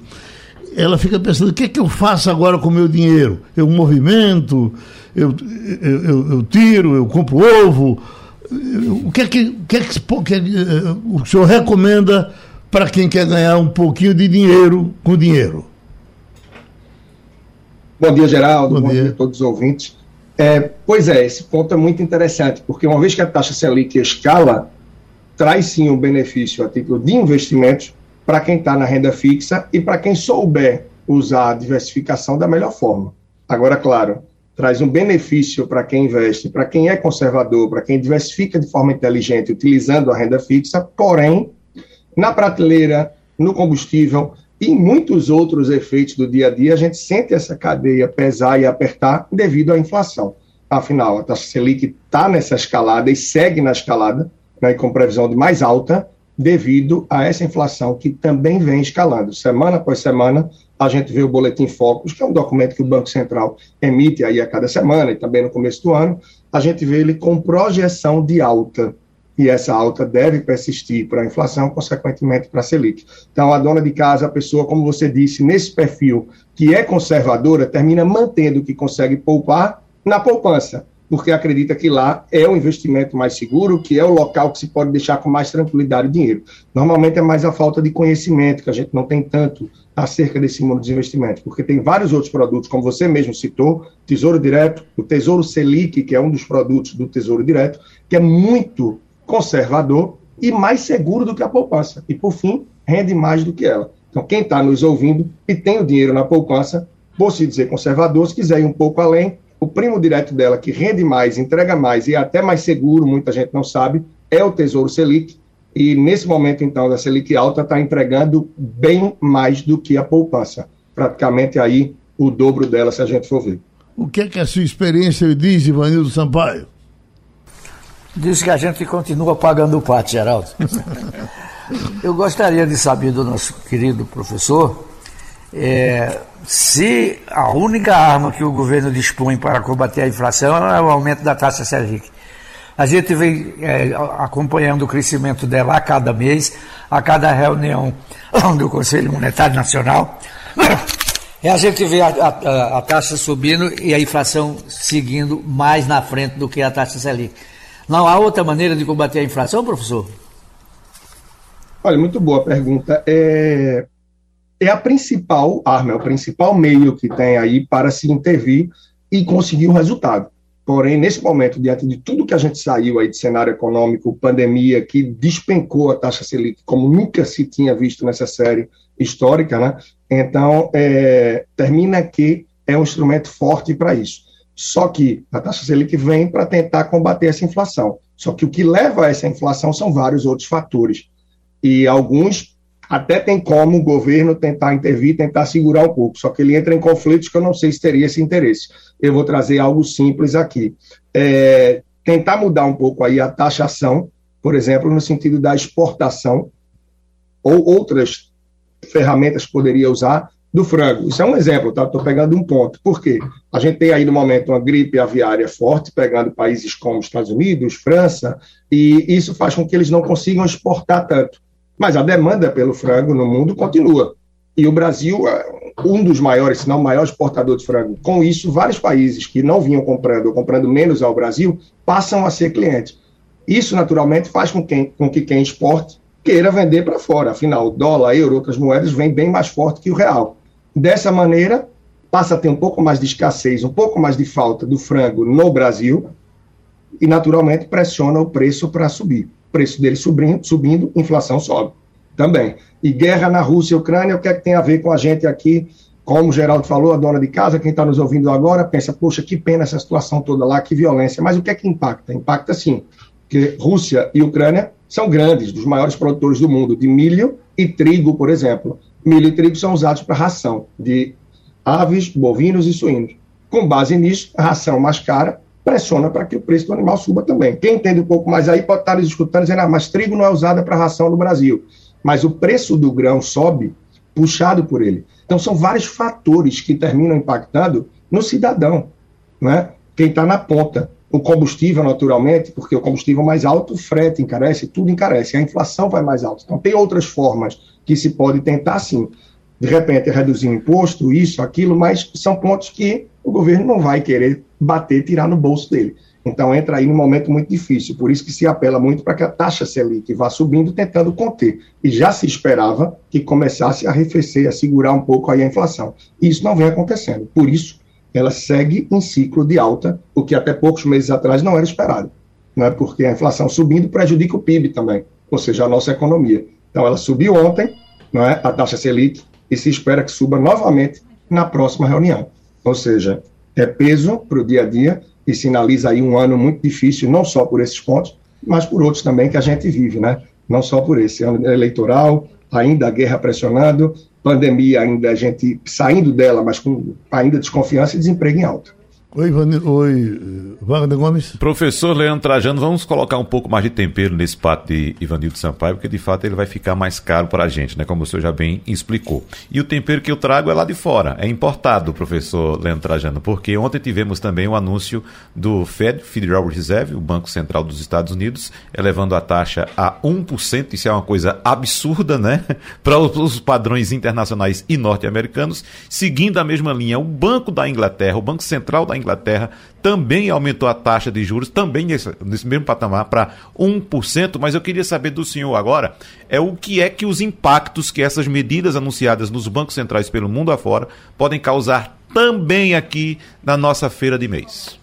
ela fica pensando: o que é que eu faço agora com o meu dinheiro? Eu movimento, eu, eu, eu, eu tiro, eu compro ovo. O que é que, o, que, é que, o, que é que o senhor recomenda para quem quer ganhar um pouquinho de dinheiro com dinheiro. Bom dia, Geraldo. Bom, Bom dia. dia. a todos os ouvintes. É, pois é, esse ponto é muito interessante, porque uma vez que a taxa Selic escala, traz sim um benefício a título de investimentos para quem está na renda fixa e para quem souber usar a diversificação da melhor forma. Agora, claro, traz um benefício para quem investe, para quem é conservador, para quem diversifica de forma inteligente utilizando a renda fixa, porém na prateleira, no combustível e muitos outros efeitos do dia a dia, a gente sente essa cadeia pesar e apertar devido à inflação. Afinal, a taxa Selic está nessa escalada e segue na escalada, né, com previsão de mais alta, devido a essa inflação que também vem escalando. Semana após semana, a gente vê o Boletim Focus, que é um documento que o Banco Central emite aí a cada semana e também no começo do ano, a gente vê ele com projeção de alta e essa alta deve persistir para a inflação, consequentemente para a Selic. Então, a dona de casa, a pessoa, como você disse, nesse perfil que é conservadora, termina mantendo o que consegue poupar na poupança, porque acredita que lá é o investimento mais seguro, que é o local que se pode deixar com mais tranquilidade o dinheiro. Normalmente é mais a falta de conhecimento, que a gente não tem tanto acerca desse mundo dos investimentos, porque tem vários outros produtos, como você mesmo citou, Tesouro Direto, o Tesouro Selic, que é um dos produtos do Tesouro Direto, que é muito conservador e mais seguro do que a poupança. E, por fim, rende mais do que ela. Então, quem está nos ouvindo e tem o dinheiro na poupança, vou se dizer conservador, se quiser ir um pouco além, o primo direto dela, que rende mais, entrega mais e é até mais seguro, muita gente não sabe, é o Tesouro Selic. E nesse momento, então, da Selic alta, está entregando bem mais do que a poupança. Praticamente aí o dobro dela, se a gente for ver. O que é que a sua experiência diz, Ivanildo Sampaio? Diz que a gente continua pagando o pato, Geraldo. <laughs> Eu gostaria de saber do nosso querido professor É, se a única arma que o governo dispõe para combater a inflação é o aumento da taxa Selic. A gente vem é, acompanhando o crescimento dela a cada mês, a cada reunião <coughs> do Conselho Monetário Nacional. E a gente vê a, a, a, taxa subindo e a inflação seguindo mais na frente do que a taxa Selic. Não há outra maneira de combater a inflação, professor? Olha, muito boa pergunta. É, é a principal arma, é o principal meio que tem aí para se intervir e conseguir um resultado. Porém, nesse momento, diante de tudo que a gente saiu aí de cenário econômico, pandemia, que despencou a taxa Selic como nunca se tinha visto nessa série histórica, né? Então, é, termina que é um instrumento forte para isso. Só que a taxa Selic vem para tentar combater essa inflação. Só que o que leva a essa inflação são vários outros fatores. E alguns até tem como o governo tentar intervir, tentar segurar um pouco, só que ele entra em conflitos que eu não sei se teria esse interesse. Eu vou trazer algo simples aqui. É, tentar mudar um pouco aí a taxação, por exemplo, no sentido da exportação, ou outras ferramentas que poderia usar do frango. Isso é um exemplo, tá? Estou pegando um ponto. Por quê? A gente tem aí no momento uma gripe aviária forte, pegando países como Estados Unidos, França, e isso faz com que eles não consigam exportar tanto. Mas a demanda pelo frango no mundo continua. E o Brasil é um dos maiores, se não o maior exportador de frango. Com isso, vários países que não vinham comprando ou comprando menos ao Brasil passam a ser clientes. Isso, naturalmente, faz com, quem, com que quem exporte queira vender para fora. Afinal, o dólar, euro, outras moedas vêm bem mais forte que o real. Dessa maneira, passa a ter um pouco mais de escassez, um pouco mais de falta do frango no Brasil e, naturalmente, pressiona o preço para subir preço dele subindo, subindo, inflação sobe também. E guerra na Rússia e Ucrânia, o que é que tem a ver com a gente aqui? Como o Geraldo falou, a dona de casa, quem está nos ouvindo agora, pensa, poxa, que pena essa situação toda lá, que violência. Mas o que é que impacta? Impacta sim, que Rússia e Ucrânia são grandes, dos maiores produtores do mundo, de milho e trigo, por exemplo. Milho e trigo são usados para ração de aves, bovinos e suínos. Com base nisso, a ração mais cara pressiona para que o preço do animal suba também. Quem entende um pouco mais aí pode estar nos escutando dizendo, ah, mas trigo não é usado para ração no Brasil. Mas o preço do grão sobe puxado por ele. Então são vários fatores que terminam impactando no cidadão, né? quem está na ponta. O combustível, naturalmente, porque o combustível mais alto, o frete encarece, tudo encarece, a inflação vai mais alta. Então tem outras formas que se pode tentar, sim. De repente, reduzir o imposto, isso, aquilo, mas são pontos que o governo não vai querer bater, tirar no bolso dele. Então entra aí num momento muito difícil, por isso que se apela muito para que a taxa Selic vá subindo, tentando conter. E já se esperava que começasse a arrefecer, a segurar um pouco aí a inflação. E isso não vem acontecendo. Por isso, ela segue em ciclo de alta, o que até poucos meses atrás não era esperado. Não é porque a inflação subindo prejudica o PIB também, ou seja, a nossa economia. Então ela subiu ontem, não é, a taxa Selic, e se espera que suba novamente na próxima reunião. Ou seja, é peso para o dia a dia e sinaliza aí um ano muito difícil, não só por esses pontos, mas por outros também que a gente vive, né? Não só por esse ano eleitoral, ainda a guerra pressionando, pandemia ainda a gente saindo dela, mas com ainda desconfiança e desemprego em alta. Oi, Vanir, oi, Wagner Gomes. Professor Leandro Trajano, vamos colocar um pouco mais de tempero nesse pato de Ivanildo Sampaio, porque de fato ele vai ficar mais caro para a gente, né? Como o senhor já bem explicou. E o tempero que eu trago é lá de fora, é importado, professor Leandro Trajano, porque ontem tivemos também o anúncio do Fed, Federal Reserve, o Banco Central dos Estados Unidos, elevando a taxa a 1%, isso é uma coisa absurda, né? <laughs> para os padrões internacionais e norte-americanos, seguindo a mesma linha. O Banco da Inglaterra, o Banco Central da Inglaterra também aumentou a taxa de juros, também nesse, nesse mesmo patamar, para 1%. Mas eu queria saber do senhor agora é o que é que os impactos que essas medidas anunciadas nos bancos centrais pelo mundo afora podem causar também aqui na nossa feira de mês.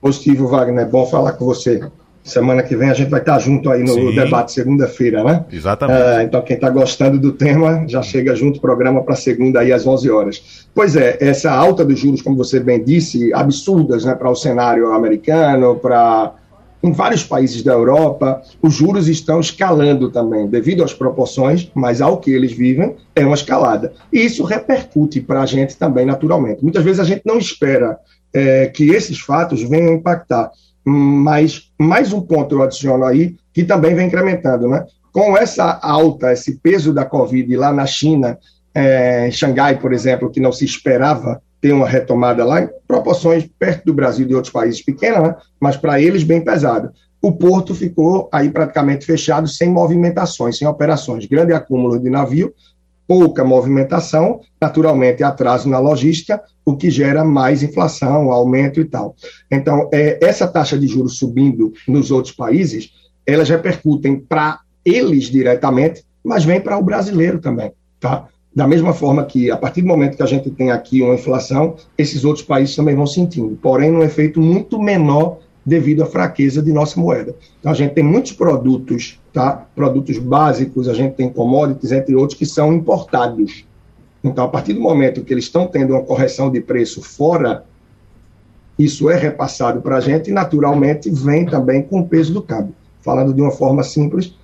Positivo, Wagner. É bom falar com você. Semana que vem a gente vai estar junto aí no Sim. debate segunda-feira, né? Exatamente. É, então, quem está gostando do tema já chega junto programa para segunda aí às 11 horas. Pois é, essa alta dos juros, como você bem disse, absurdas né, para o cenário americano, para em vários países da Europa, os juros estão escalando também, devido às proporções, mas ao que eles vivem, é uma escalada. E isso repercute para a gente também, naturalmente. Muitas vezes a gente não espera é, que esses fatos venham impactar mas mais um ponto eu adiciono aí, que também vem incrementando, né? com essa alta, esse peso da Covid lá na China, é, Xangai, por exemplo, que não se esperava ter uma retomada lá, em proporções perto do Brasil e de outros países pequenas, né? mas para eles bem pesado. O porto ficou aí praticamente fechado, sem movimentações, sem operações. Grande acúmulo de navio, pouca movimentação, naturalmente atraso na logística, o que gera mais inflação, aumento e tal. Então, é, essa taxa de juros subindo nos outros países, elas repercutem para eles diretamente, mas vem para o brasileiro também, tá? Da mesma forma que, a partir do momento que a gente tem aqui uma inflação, esses outros países também vão sentindo, porém, num efeito muito menor devido à fraqueza de nossa moeda. Então, a gente tem muitos produtos, tá? produtos básicos, a gente tem commodities, entre outros, que são importados. Então, a partir do momento que eles estão tendo uma correção de preço fora, isso é repassado para a gente e, naturalmente, vem também com o peso do câmbio. Falando de uma forma simples,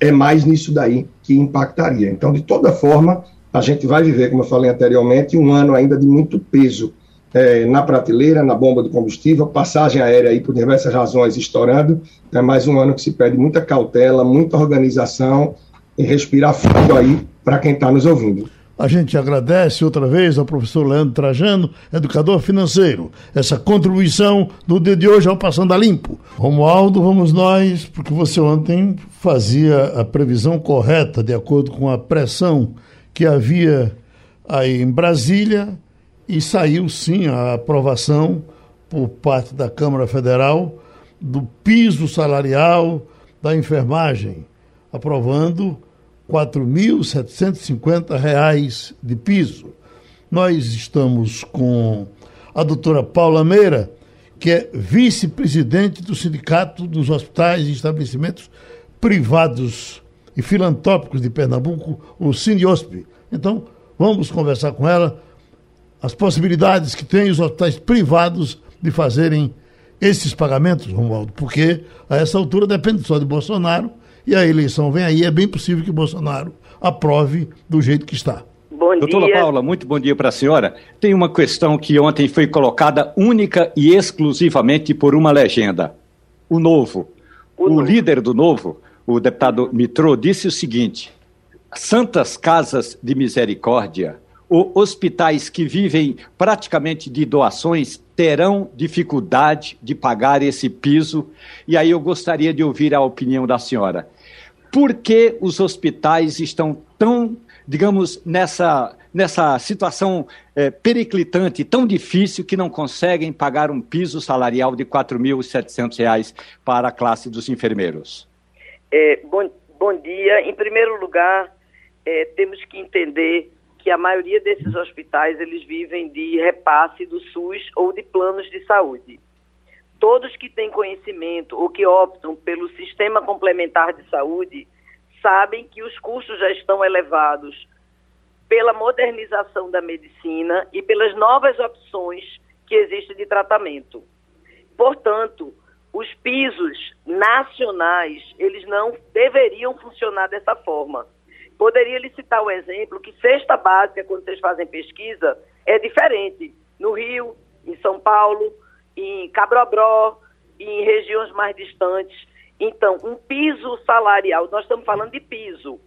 é mais nisso daí que impactaria. Então, de toda forma, a gente vai viver, como eu falei anteriormente, um ano ainda de muito peso é, na prateleira, na bomba do combustível, passagem aérea aí por diversas razões estourando. É mais um ano que se pede muita cautela, muita organização e respirar fundo aí para quem está nos ouvindo. A gente agradece outra vez ao professor Leandro Trajano, educador financeiro, essa contribuição do dia de hoje ao Passando a Limpo. Romualdo, vamos nós, porque você ontem fazia a previsão correta, de acordo com a pressão que havia aí em Brasília, e saiu sim a aprovação por parte da Câmara Federal do piso salarial da enfermagem, aprovando R$ 4.750 de piso. Nós estamos com a doutora Paula Meira, que é vice-presidente do Sindicato dos Hospitais e Estabelecimentos Privados e Filantrópicos de Pernambuco, o Siniosp. Então, vamos conversar com ela as possibilidades que têm os hospitais privados de fazerem esses pagamentos, Romualdo, porque a essa altura depende só de Bolsonaro e a eleição vem aí, é bem possível que Bolsonaro aprove do jeito que está. Bom Doutora dia. Paula, muito bom dia para a senhora. Tem uma questão que ontem foi colocada única e exclusivamente por uma legenda. O Novo. O, o novo. líder do Novo, o deputado Mitrô, disse o seguinte: Santas Casas de Misericórdia hospitais que vivem praticamente de doações terão dificuldade de pagar esse piso. E aí eu gostaria de ouvir a opinião da senhora. Por que os hospitais estão tão, digamos, nessa, nessa situação é, periclitante, tão difícil, que não conseguem pagar um piso salarial de R$ 4.700 para a classe dos enfermeiros? É, bom, bom dia. Em primeiro lugar, é, temos que entender que a maioria desses hospitais eles vivem de repasse do SUS ou de planos de saúde. Todos que têm conhecimento ou que optam pelo sistema complementar de saúde sabem que os custos já estão elevados pela modernização da medicina e pelas novas opções que existem de tratamento. Portanto, os pisos nacionais, eles não deveriam funcionar dessa forma Poderia lhe citar o exemplo que cesta básica, quando vocês fazem pesquisa, é diferente. No Rio, em São Paulo, em Cabrobró, em regiões mais distantes. Então, um piso salarial, nós estamos falando de piso.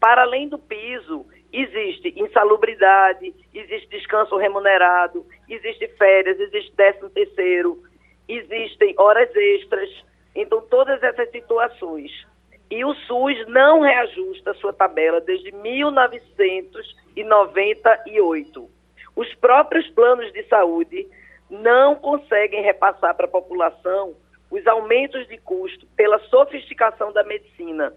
Para além do piso, existe insalubridade, existe descanso remunerado, existe férias, existe décimo terceiro, existem horas extras. Então, todas essas situações e o SUS não reajusta sua tabela desde 1998. Os próprios planos de saúde não conseguem repassar para a população os aumentos de custo pela sofisticação da medicina.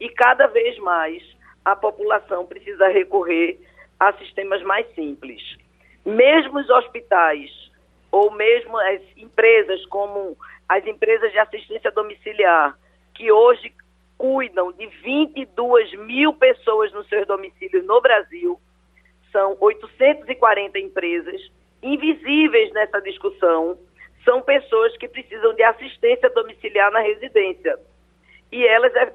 E cada vez mais a população precisa recorrer a sistemas mais simples. Mesmo os hospitais, ou mesmo as empresas, como as empresas de assistência domiciliar, que hoje cuidam de 22 mil pessoas nos seus domicílios no Brasil. São 840 empresas invisíveis nessa discussão. São pessoas que precisam de assistência domiciliar na residência. E elas é,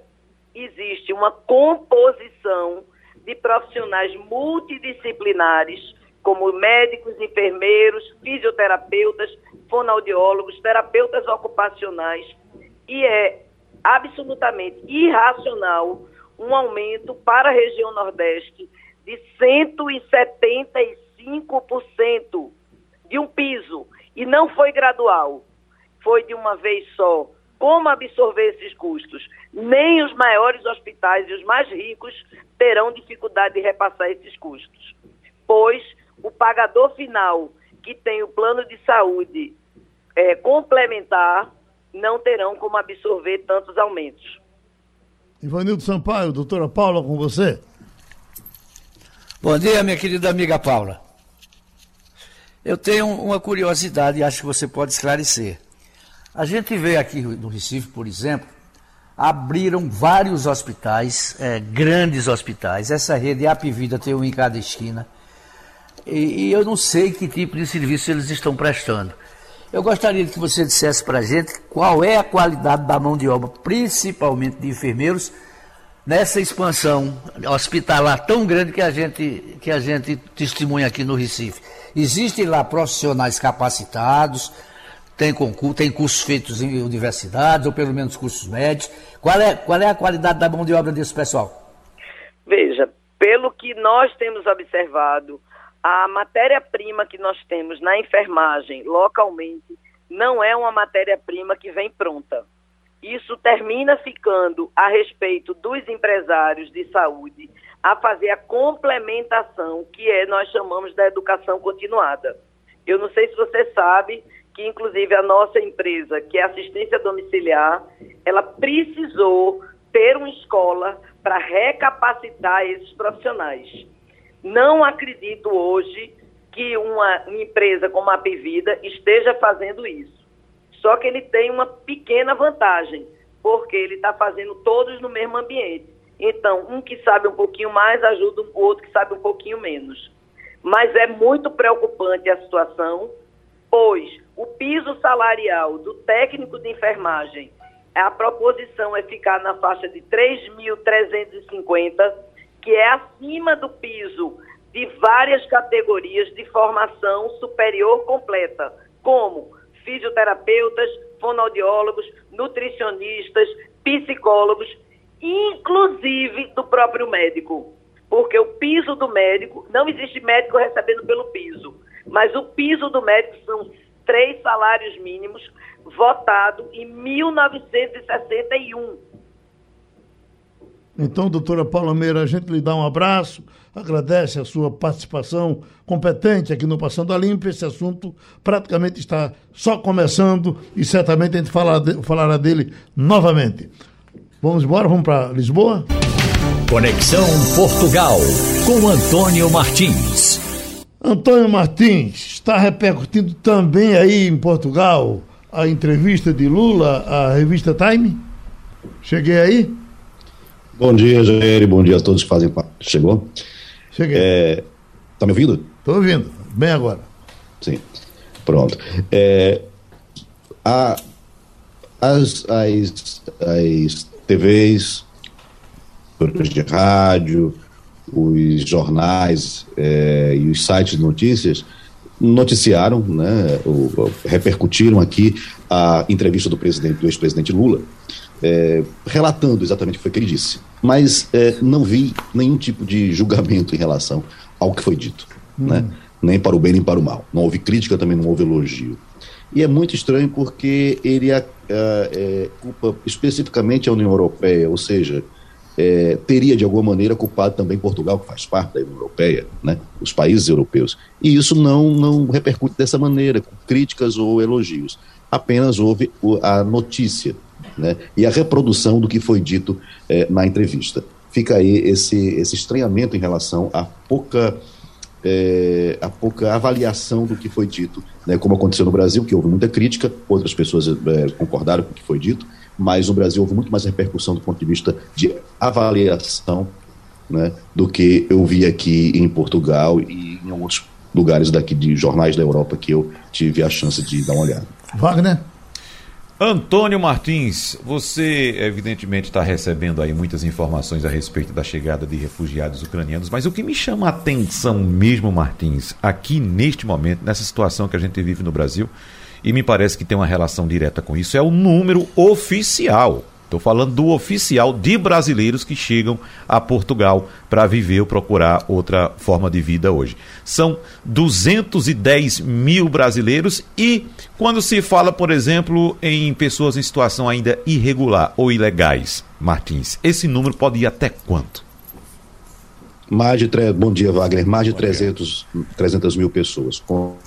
existe uma composição de profissionais multidisciplinares, como médicos, enfermeiros, fisioterapeutas, fonoaudiólogos, terapeutas ocupacionais, e é absolutamente irracional um aumento para a região Nordeste de 175% de um piso. E não foi gradual, foi de uma vez só. Como absorver esses custos? Nem os maiores hospitais e os mais ricos terão dificuldade de repassar esses custos, pois o pagador final que tem o plano de saúde é, complementar não terão como absorver tantos aumentos. Ivanildo Sampaio, doutora Paula, com você. Bom dia, minha querida amiga Paula. Eu tenho uma curiosidade e acho que você pode esclarecer. A gente vê aqui no Recife, por exemplo, abriram vários hospitais, é, grandes hospitais. Essa rede Apivida tem um em cada esquina. E, e eu não sei que tipo de serviço eles estão prestando. Eu gostaria que você dissesse para a gente qual é a qualidade da mão de obra, principalmente de enfermeiros, nessa expansão hospitalar tão grande que a gente, que a gente testemunha aqui no Recife. Existem lá profissionais capacitados, tem, concurso, tem cursos feitos em universidades, ou pelo menos cursos médios. Qual é, qual é a qualidade da mão de obra desse pessoal? Veja, pelo que nós temos observado, a matéria-prima que nós temos na enfermagem localmente não é uma matéria-prima que vem pronta. Isso termina ficando a respeito dos empresários de saúde a fazer a complementação, que é nós chamamos da educação continuada. Eu não sei se você sabe que inclusive a nossa empresa, que é assistência domiciliar, ela precisou ter uma escola para recapacitar esses profissionais. Não acredito hoje que uma, empresa como a Pivida esteja fazendo isso. Só que ele tem uma pequena vantagem, porque ele está fazendo todos no mesmo ambiente. Então, um que sabe um pouquinho mais ajuda o outro que sabe um pouquinho menos. Mas é muito preocupante a situação, pois o piso salarial do técnico de enfermagem, a proposição é ficar na faixa de 3.350 que é acima do piso de várias categorias de formação superior completa, como fisioterapeutas, fonoaudiólogos, nutricionistas, psicólogos, inclusive do próprio médico. Porque o piso do médico, não existe médico recebendo pelo piso, mas o piso do médico são três salários mínimos votado em 1961 então, doutora Paula Meira, a gente lhe dá um abraço, agradece a sua participação competente aqui no Passando a Limpo. Esse assunto praticamente está só começando e certamente a gente falará, de, falará dele novamente. Vamos embora, vamos para Lisboa? Conexão Portugal, com Antônio Martins. Antônio Martins, está repercutindo também aí em Portugal a entrevista de Lula à revista Time? Cheguei aí? Bom dia, Jair. Bom dia a todos que fazem parte. Chegou? Cheguei. É, tá me ouvindo? Estou ouvindo. Bem agora. Sim. Pronto. É, a, as, as, as TVs, de rádio, os jornais é, e os sites de notícias noticiaram, né, o, repercutiram aqui a entrevista do presidente, do ex-presidente Lula, é, relatando exatamente o que foi que ele disse. Mas é, não vi nenhum tipo de julgamento em relação ao que foi dito, hum. né? nem para o bem nem para o mal. Não houve crítica, também não houve elogio. E é muito estranho porque ele é, é, culpa especificamente a União Europeia, ou seja, é, teria de alguma maneira culpado também Portugal, que faz parte da União Europeia, né? os países europeus. E isso não, não repercute dessa maneira, com críticas ou elogios. Apenas houve a notícia né, e a reprodução do que foi dito é, na entrevista. Fica aí esse, esse estranhamento em relação à pouca, é, a pouca avaliação do que foi dito, né, como aconteceu no Brasil, que houve muita crítica, outras pessoas é, concordaram com o que foi dito, mas no Brasil houve muito mais repercussão do ponto de vista de avaliação né, do que eu vi aqui em Portugal e em outros lugares daqui de jornais da Europa que eu tive a chance de dar uma olhada. Wagner? Antônio Martins, você evidentemente está recebendo aí muitas informações a respeito da chegada de refugiados ucranianos, mas o que me chama a atenção mesmo, Martins, aqui neste momento, nessa situação que a gente vive no Brasil, e me parece que tem uma relação direta com isso, é o número oficial Estou falando do oficial de brasileiros que chegam a Portugal para viver ou procurar outra forma de vida hoje. São 210 mil brasileiros e quando se fala, por exemplo, em pessoas em situação ainda irregular ou ilegais, Martins, esse número pode ir até quanto? Mais de, tre... bom dia, Wagner, mais de 300, 300 mil pessoas. Com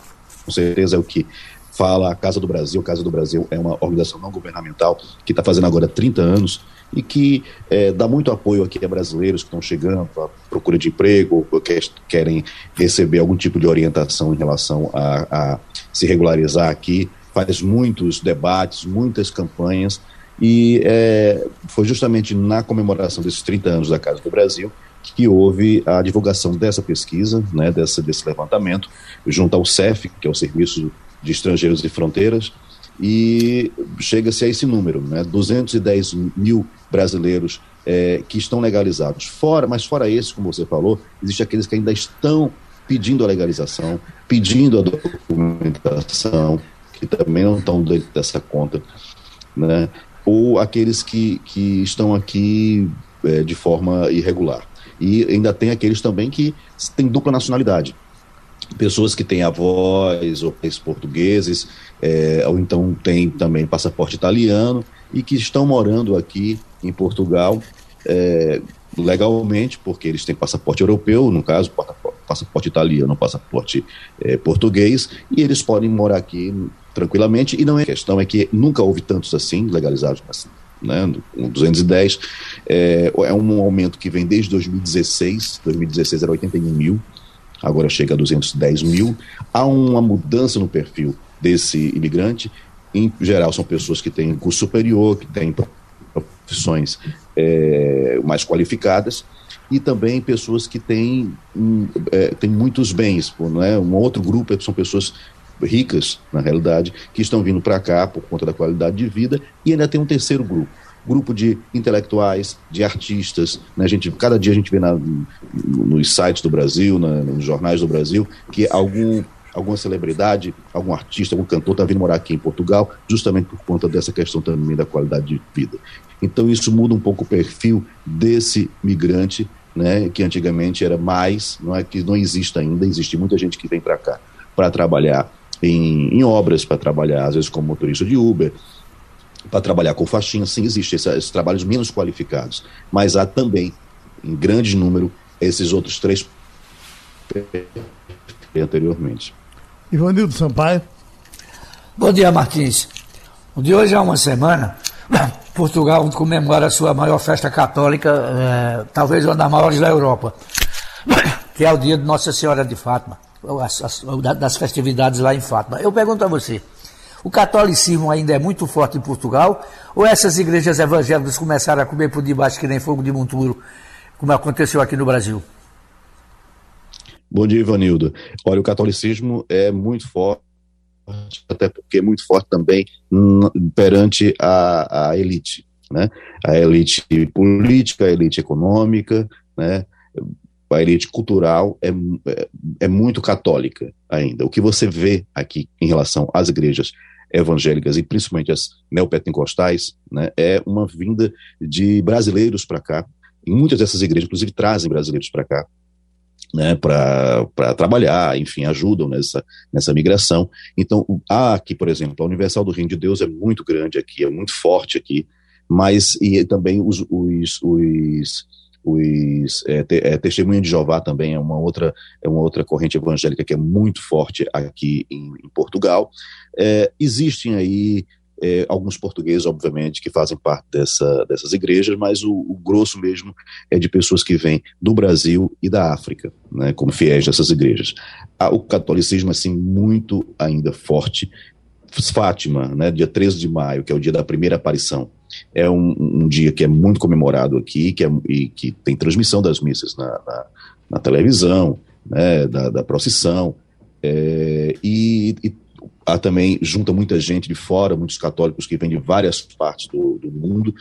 certeza é o que fala a Casa do Brasil. A Casa do Brasil é uma organização não governamental que está fazendo agora 30 anos e que é, dá muito apoio aqui a brasileiros que estão chegando à procura de emprego, ou que querem receber algum tipo de orientação em relação a, a se regularizar aqui. Faz muitos debates, muitas campanhas e é, foi justamente na comemoração desses 30 anos da Casa do Brasil que houve a divulgação dessa pesquisa, né, dessa, desse levantamento, junto ao CEF, que é o Serviço de Estrangeiros e Fronteiras, e chega-se a esse número, né? 210 mil brasileiros é, que estão legalizados. Fora, mas fora esse, como você falou, existe aqueles que ainda estão pedindo a legalização, pedindo a documentação, que também não estão dentro dessa conta, né? Ou aqueles que, que estão aqui é, de forma irregular. E ainda tem aqueles também que têm dupla nacionalidade pessoas que têm avós ou pais portugueses, é, ou então têm também passaporte italiano e que estão morando aqui em Portugal é, legalmente, porque eles têm passaporte europeu, no caso, passaporte italiano, passaporte é, português, e eles podem morar aqui tranquilamente. E não é questão é que nunca houve tantos assim legalizados, mas né, 210 é, é um aumento que vem desde 2016. 2016 era 81 mil agora chega a 210 mil. Há uma mudança no perfil desse imigrante. Em geral, são pessoas que têm curso superior, que têm profissões é, mais qualificadas e também pessoas que têm, um, é, têm muitos bens. Não é? Um outro grupo é são pessoas ricas, na realidade, que estão vindo para cá por conta da qualidade de vida, e ainda tem um terceiro grupo, grupo de intelectuais, de artistas. Né? A gente, cada dia a gente vê na, nos sites do Brasil, na, nos jornais do Brasil, que algum, alguma celebridade, algum artista, algum cantor está vindo morar aqui em Portugal, justamente por conta dessa questão também da qualidade de vida. Então isso muda um pouco o perfil desse migrante, né, que antigamente era mais, não é que não existe ainda, existe muita gente que vem para cá para trabalhar em, em obras, para trabalhar às vezes como motorista de Uber, para trabalhar com faxina, sim, existem esses, esses, trabalhos menos qualificados, mas há também, em grande número, esses outros três anteriormente. Ivanildo Sampaio. Bom dia, Martins. O de hoje é uma semana. <coughs> Portugal comemora a sua maior festa católica, é, talvez uma das maiores da Europa, <coughs> que é o dia de Nossa Senhora de Fátima, as, as, das festividades lá em Fátima. Eu pergunto a você, o catolicismo ainda é muito forte em Portugal? Ou essas igrejas evangélicas começaram a comer por debaixo que nem fogo de monturo, como aconteceu aqui no Brasil? Bom dia, Ivanildo. Olha, o catolicismo é muito forte, até porque é muito forte também perante a, a elite, né? A elite política, a elite econômica, né? A elite cultural é, é, é, muito católica ainda. O que você vê aqui em relação às igrejas evangélicas e principalmente as neopentecostais, né, é uma vinda de brasileiros para cá. E muitas dessas igrejas, inclusive, trazem brasileiros para cá, né, para trabalhar, enfim, ajudam nessa, nessa migração. Então, há aqui, por exemplo, a Universal do Reino de Deus é muito grande aqui, é muito forte aqui, mas e também os, os, os os é, te, é, Testemunha de Jeová também é uma outra é uma outra corrente evangélica que é muito forte aqui em, em Portugal. É, existem aí é, alguns portugueses, obviamente, que fazem parte dessa, dessas igrejas, mas o, o, grosso mesmo é de pessoas que vêm do Brasil e da África, né, como fiéis dessas igrejas. o catolicismo, assim, muito ainda forte. Fátima, né, dia 13 de maio, que é o dia da primeira aparição é um, um, dia que é muito comemorado aqui, que, é, e que tem transmissão das missas na, na, na televisão, né, da, da procissão, é, e, e há também, junta muita gente de fora, muitos católicos que vêm de várias partes do, do mundo,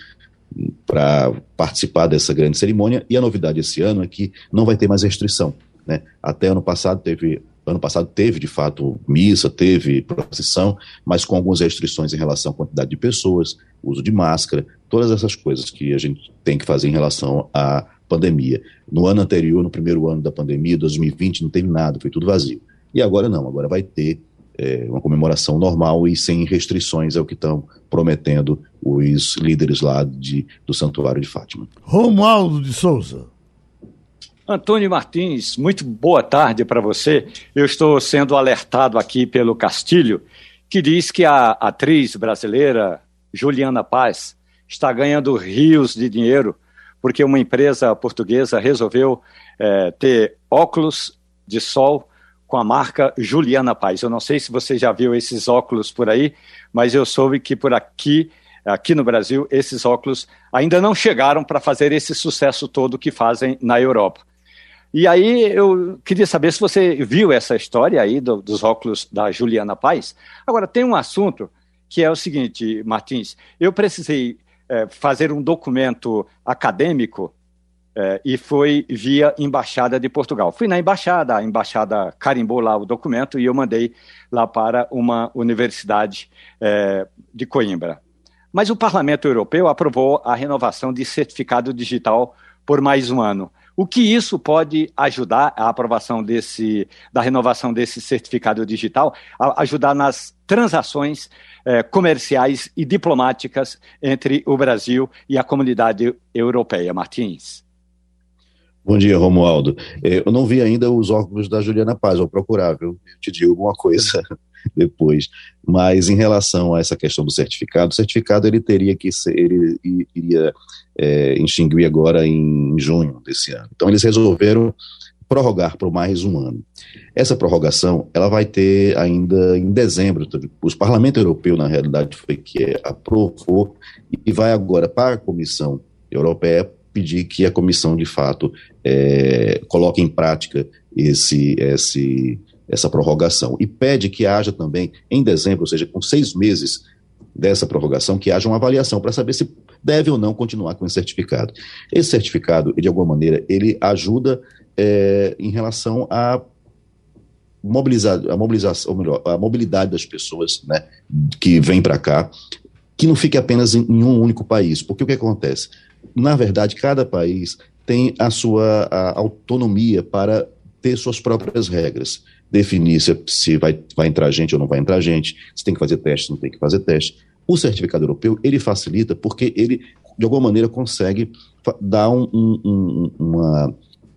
para participar dessa grande cerimônia. E a novidade esse ano é que não vai ter mais restrição. Né? Até ano passado teve Ano passado teve, de fato, missa, teve procissão, mas com algumas restrições em relação à quantidade de pessoas, uso de máscara, todas essas coisas que a gente tem que fazer em relação à pandemia. No ano anterior, no primeiro ano da pandemia, 2020, não teve nada, foi tudo vazio. E agora não, agora vai ter é, uma comemoração normal e sem restrições, é o que estão prometendo os líderes lá de, do Santuário de Fátima. Romualdo de Souza. Antônio Martins, muito boa tarde para você. Eu estou sendo alertado aqui pelo Castilho, que diz que a atriz brasileira Juliana Paz está ganhando rios de dinheiro porque uma empresa portuguesa resolveu é, ter óculos de sol com a marca Juliana Paz. Eu não sei se você já viu esses óculos por aí, mas eu soube que por aqui, aqui no Brasil, esses óculos ainda não chegaram para fazer esse sucesso todo que fazem na Europa. E aí eu queria saber se você viu essa história aí do, dos óculos da Juliana Paz. Agora, tem um assunto que é o seguinte, Martins, eu precisei é, fazer um documento acadêmico é, e foi via Embaixada de Portugal. Fui na embaixada, a embaixada carimbou lá o documento e eu mandei lá para uma universidade é, de Coimbra. Mas o Parlamento Europeu aprovou a renovação de certificado digital por mais um ano. O que isso pode ajudar a aprovação desse, da renovação desse certificado digital, ajudar nas transações eh, comerciais e diplomáticas entre o Brasil e a comunidade europeia. Martins. Bom dia, Romualdo. Eh, eu não vi ainda os órgãos da Juliana Paz, vou procurar, viu? Eu te digo alguma coisa depois. Mas em relação a essa questão do certificado, o certificado ele teria que ser, ele iria é, extinguir agora em junho desse ano. Então eles resolveram prorrogar por mais um ano. Essa prorrogação ela vai ter ainda em dezembro. O Parlamento Europeu, na realidade, foi que aprovou e vai agora para a Comissão Europeia pedir que a comissão, de fato, é, coloque em prática esse, esse, essa prorrogação. E pede que haja também, em dezembro, ou seja, com seis meses dessa prorrogação, que haja uma avaliação para saber se deve ou não continuar com esse certificado. Esse certificado, de alguma maneira, ele ajuda é, em relação a mobilizar, a mobilização, ou melhor, a mobilidade das pessoas, né, que vêm para cá, que não fique apenas em, em, um único país, porque o que acontece? Na verdade, cada país tem a sua a autonomia para ter suas próprias regras, definir se, se vai, vai entrar gente ou não vai entrar gente, se tem que fazer teste, não tem que fazer teste. O certificado europeu, ele facilita porque ele, de alguma maneira, consegue dar um, um, uma,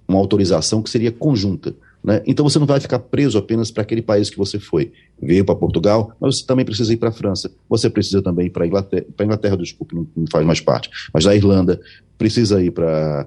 uma autorização que seria conjunta. Né? Então você não vai ficar preso apenas para aquele país que você foi. Veio para Portugal, mas você também precisa ir para a França. Você precisa também ir para a Inglaterra, Inglaterra, desculpe, não, não, faz mais parte, mas da Irlanda, precisa ir para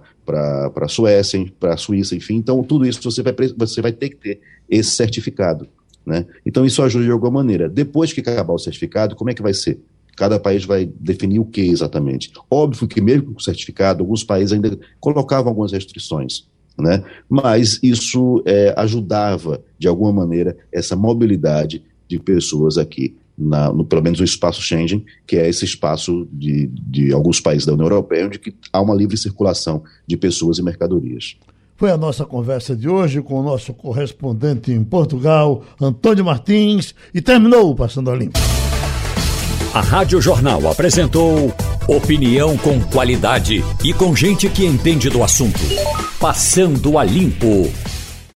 a Suécia, para a Suíça, enfim. Então tudo isso você vai, você vai ter que ter esse certificado. Né? Então isso ajuda de alguma maneira. Depois que acabar o certificado, como é que vai ser? Cada país vai definir o que exatamente. Óbvio que mesmo com o certificado, alguns países ainda colocavam algumas restrições. Né? Mas isso é, ajudava, de alguma maneira, essa mobilidade de pessoas aqui, na, no, pelo menos o espaço Schengen, que é esse espaço de, de alguns países da União Europeia, onde há uma livre circulação de pessoas e mercadorias. Foi a nossa conversa de hoje com o nosso correspondente em Portugal, Antônio Martins, e terminou o Passando a Limpo. A Rádio Jornal apresentou opinião com qualidade e com gente que entende do assunto. Passando a Limpo.